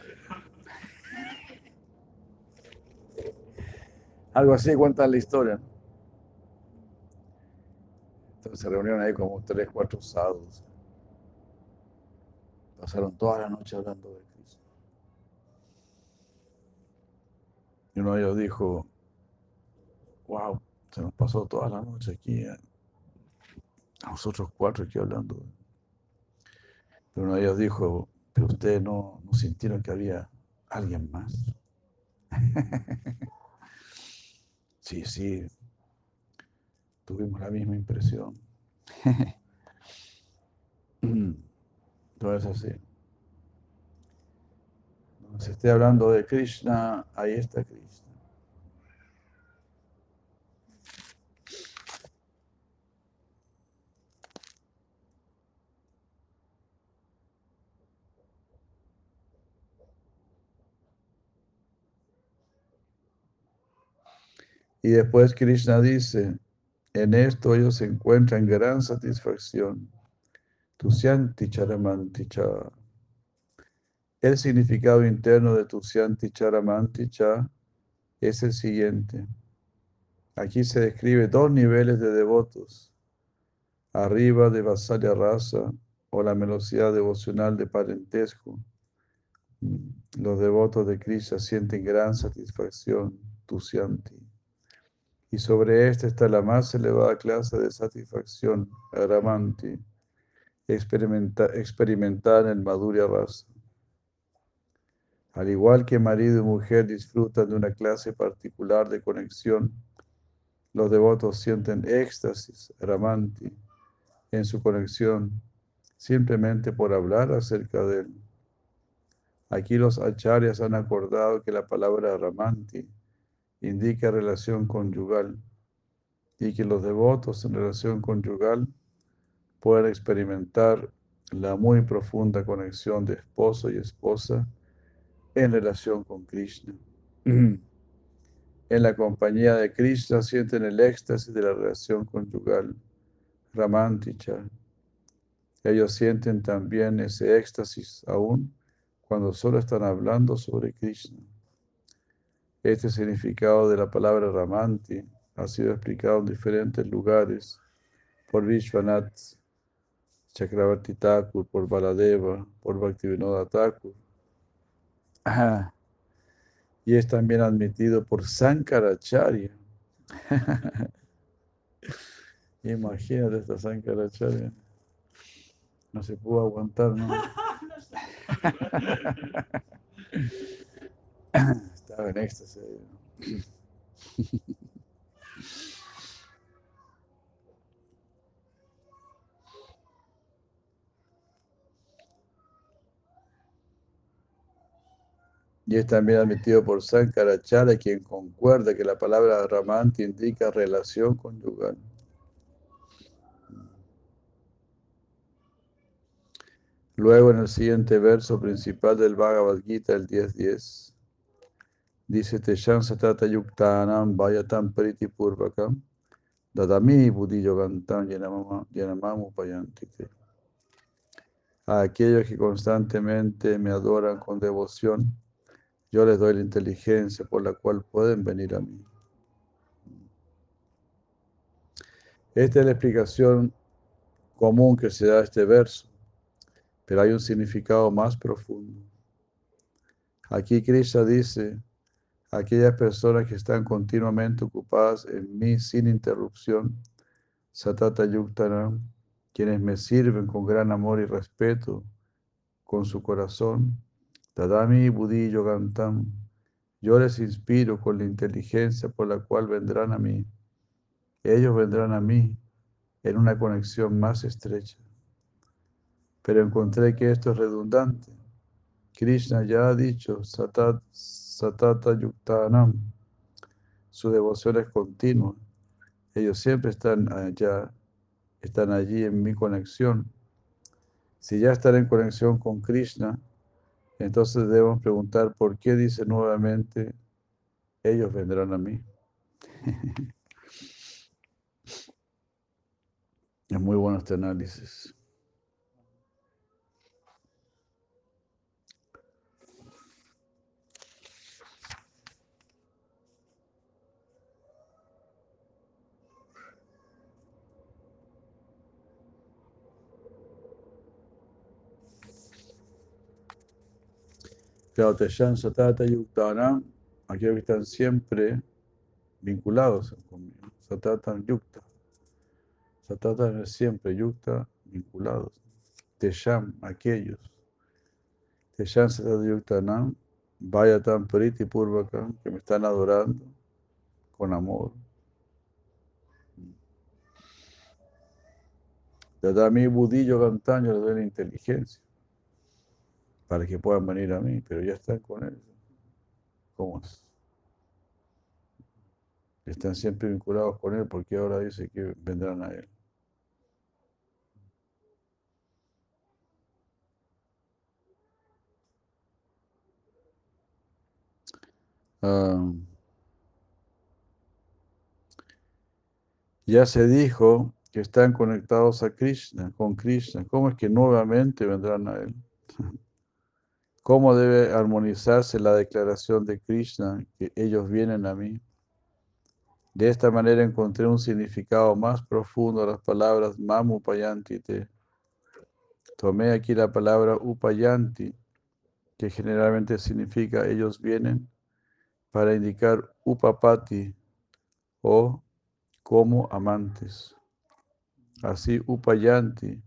Algo así cuenta la historia. Se reunieron ahí como tres, cuatro sábados. Pasaron toda la noche hablando de Cristo. Y uno de ellos dijo, wow, se nos pasó toda la noche aquí, eh, a nosotros cuatro aquí hablando. Pero uno de ellos dijo, pero ustedes no, no sintieron que había alguien más. sí, sí, tuvimos la misma impresión. Todo es así. Cuando se esté hablando de Krishna, ahí está Krishna. Y después Krishna dice, en esto ellos encuentran gran satisfacción. Tusyanti charamanticha. El significado interno de Tusyanti Charamanti Cha es el siguiente. Aquí se describe dos niveles de devotos. Arriba de Vasalya Rasa o la velocidad devocional de parentesco. Los devotos de Krishna sienten gran satisfacción, Tusyanti. Y sobre esta está la más elevada clase de satisfacción, Ramanti, experimentada en el Madhurya Rasa. Al igual que marido y mujer disfrutan de una clase particular de conexión, los devotos sienten éxtasis, Ramanti, en su conexión, simplemente por hablar acerca de él. Aquí los acharyas han acordado que la palabra Ramanti indica relación conyugal y que los devotos en relación conyugal pueden experimentar la muy profunda conexión de esposo y esposa en relación con Krishna. En la compañía de Krishna sienten el éxtasis de la relación conyugal, Ramanticha. Ellos sienten también ese éxtasis aún cuando solo están hablando sobre Krishna. Este significado de la palabra Ramanti ha sido explicado en diferentes lugares por Vishwanath Chakravarti Thakur, por Baladeva, por Bhaktivinoda Thakur y es también admitido por Sankaracharya. Imagínate esta Sankaracharya. No se pudo aguantar, ¿no? Estaba en éxtasis. Y es también admitido por Sankaracharya, quien concuerda que la palabra Ramanti indica relación conyugal. Luego, en el siguiente verso principal del Bhagavad Gita, el 10.10, dice: Teshan satata yuktanam vayatam priti purvakam dadami buddhi yanamamu. A aquellos que constantemente me adoran con devoción, yo les doy la inteligencia por la cual pueden venir a mí. Esta es la explicación común que se da a este verso, pero hay un significado más profundo. Aquí Krishna dice, aquellas personas que están continuamente ocupadas en mí sin interrupción, Satata Yuktana, quienes me sirven con gran amor y respeto, con su corazón, Tadami Buddhi Yogantam, yo les inspiro con la inteligencia por la cual vendrán a mí. Ellos vendrán a mí en una conexión más estrecha. Pero encontré que esto es redundante. Krishna ya ha dicho, Satat, Satata Yuktanam, su devoción es continua. Ellos siempre están allá, están allí en mi conexión. Si ya están en conexión con Krishna, entonces debemos preguntar por qué dice nuevamente, ellos vendrán a mí. es muy bueno este análisis. Teshan Satata Yuktana, aquellos que están siempre vinculados conmigo. Satata Yukta. Satata es siempre Yukta, vinculados. Tesham, aquellos. Teshan Satata Yuktana, vaya tan Priti Purvaka, que me están adorando con amor. mi budillo cantaño le doy la inteligencia para que puedan venir a mí, pero ya están con él. ¿Cómo es? Están siempre vinculados con él porque ahora dice que vendrán a él. Ah, ya se dijo que están conectados a Krishna, con Krishna. ¿Cómo es que nuevamente vendrán a él? ¿Cómo debe armonizarse la declaración de Krishna que ellos vienen a mí? De esta manera encontré un significado más profundo a las palabras Mamu Upayantite. Tomé aquí la palabra Upayanti, que generalmente significa ellos vienen, para indicar Upapati o como amantes. Así Upayanti,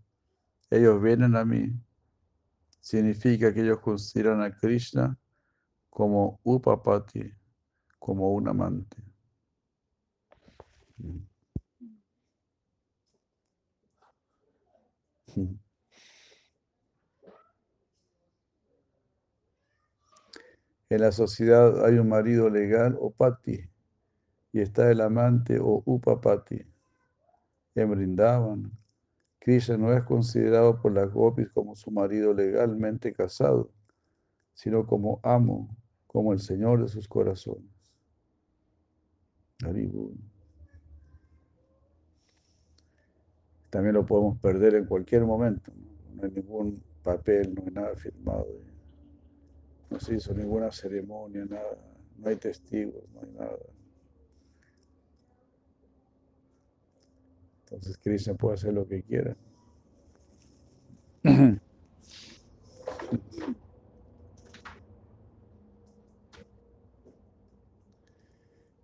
ellos vienen a mí, significa que ellos consideran a Krishna como Upapati, como un amante. En la sociedad hay un marido legal o pati, y está el amante o upapati. En Krishna no es considerado por las gopis como su marido legalmente casado, sino como amo, como el Señor de sus corazones. También lo podemos perder en cualquier momento. No, hay ningún papel, no hay nada firmado. No se hizo ninguna ceremonia, nada. No hay testigos, no hay nada. Entonces Krishna puede hacer lo que quiera.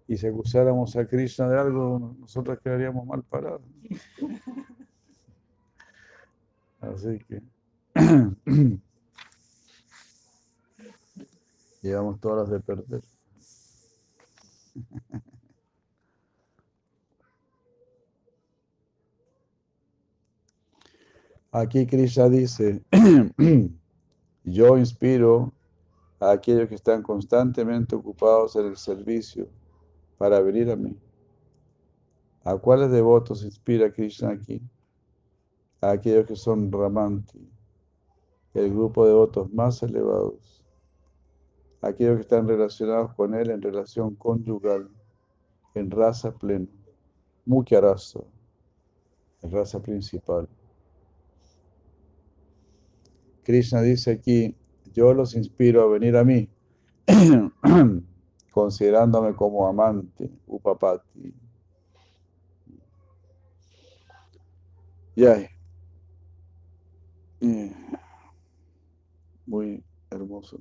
Y si acusáramos a Krishna de algo, nosotros quedaríamos mal parados. Así que llevamos todas las de perder. Aquí Krishna dice, yo inspiro a aquellos que están constantemente ocupados en el servicio para venir a mí. ¿A cuáles devotos inspira Krishna aquí? A aquellos que son Ramanti, el grupo de devotos más elevados, aquellos que están relacionados con él en relación conyugal, en raza plena, rasa, en raza principal. Krishna dice aquí, yo los inspiro a venir a mí, considerándome como amante, upapati. Ya. Muy hermoso.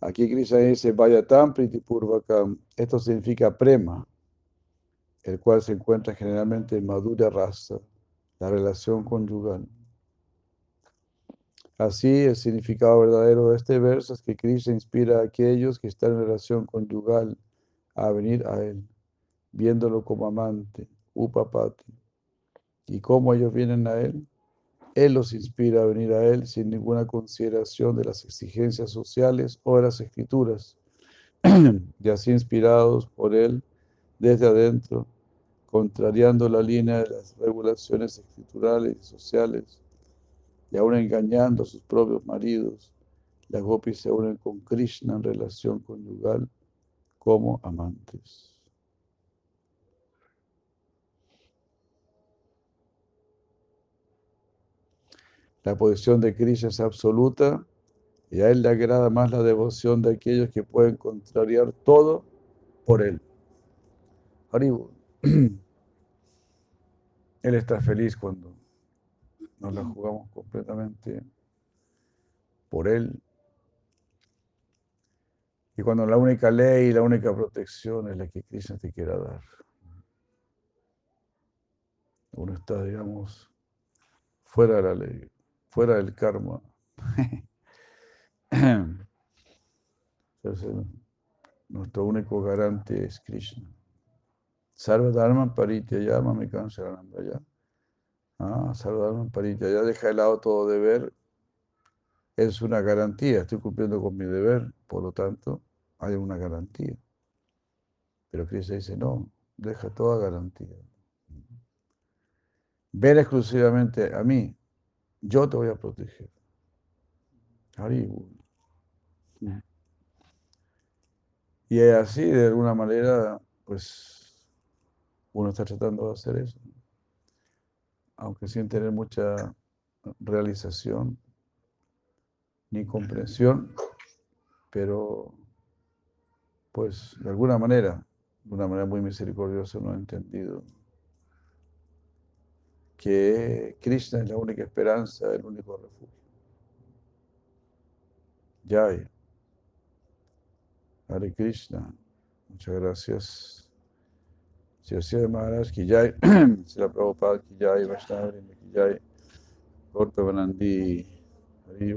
Aquí Krishna dice, vaya tan pritipurvakam. Esto significa prema, el cual se encuentra generalmente en madura raza la relación conyugal. Así, el significado verdadero de este verso es que Krishna inspira a aquellos que están en relación conyugal a venir a Él, viéndolo como amante, upapati. Y cómo ellos vienen a Él, Él los inspira a venir a Él sin ninguna consideración de las exigencias sociales o de las escrituras, y así inspirados por Él desde adentro, contrariando la línea de las regulaciones escriturales y sociales, y aún engañando a sus propios maridos, las gopis se unen con Krishna en relación conyugal como amantes. La posición de Krishna es absoluta y a él le agrada más la devoción de aquellos que pueden contrariar todo por él. Él está feliz cuando nos la jugamos completamente por Él. Y cuando la única ley y la única protección es la que Krishna te quiera dar. Uno está, digamos, fuera de la ley, fuera del karma. Entonces, nuestro único garante es Krishna. Sarva Dharma Parityayama me cancelarán ya. Ah, Sarva Dharma ya deja de lado todo deber. Es una garantía, estoy cumpliendo con mi deber, por lo tanto, hay una garantía. Pero Cristo dice, no, deja toda garantía. Ven exclusivamente a mí, yo te voy a proteger. Y así, de alguna manera, pues uno está tratando de hacer eso, aunque sin tener mucha realización, ni comprensión, pero pues de alguna manera, de una manera muy misericordiosa, no he entendido que Krishna es la única esperanza, el único refugio. Jai. Hare Krishna. Muchas gracias. Si así de Maharaj ki jai, si la Prabhupada ki jai, Vaishnava ki jai, Gorta Banandi, Hare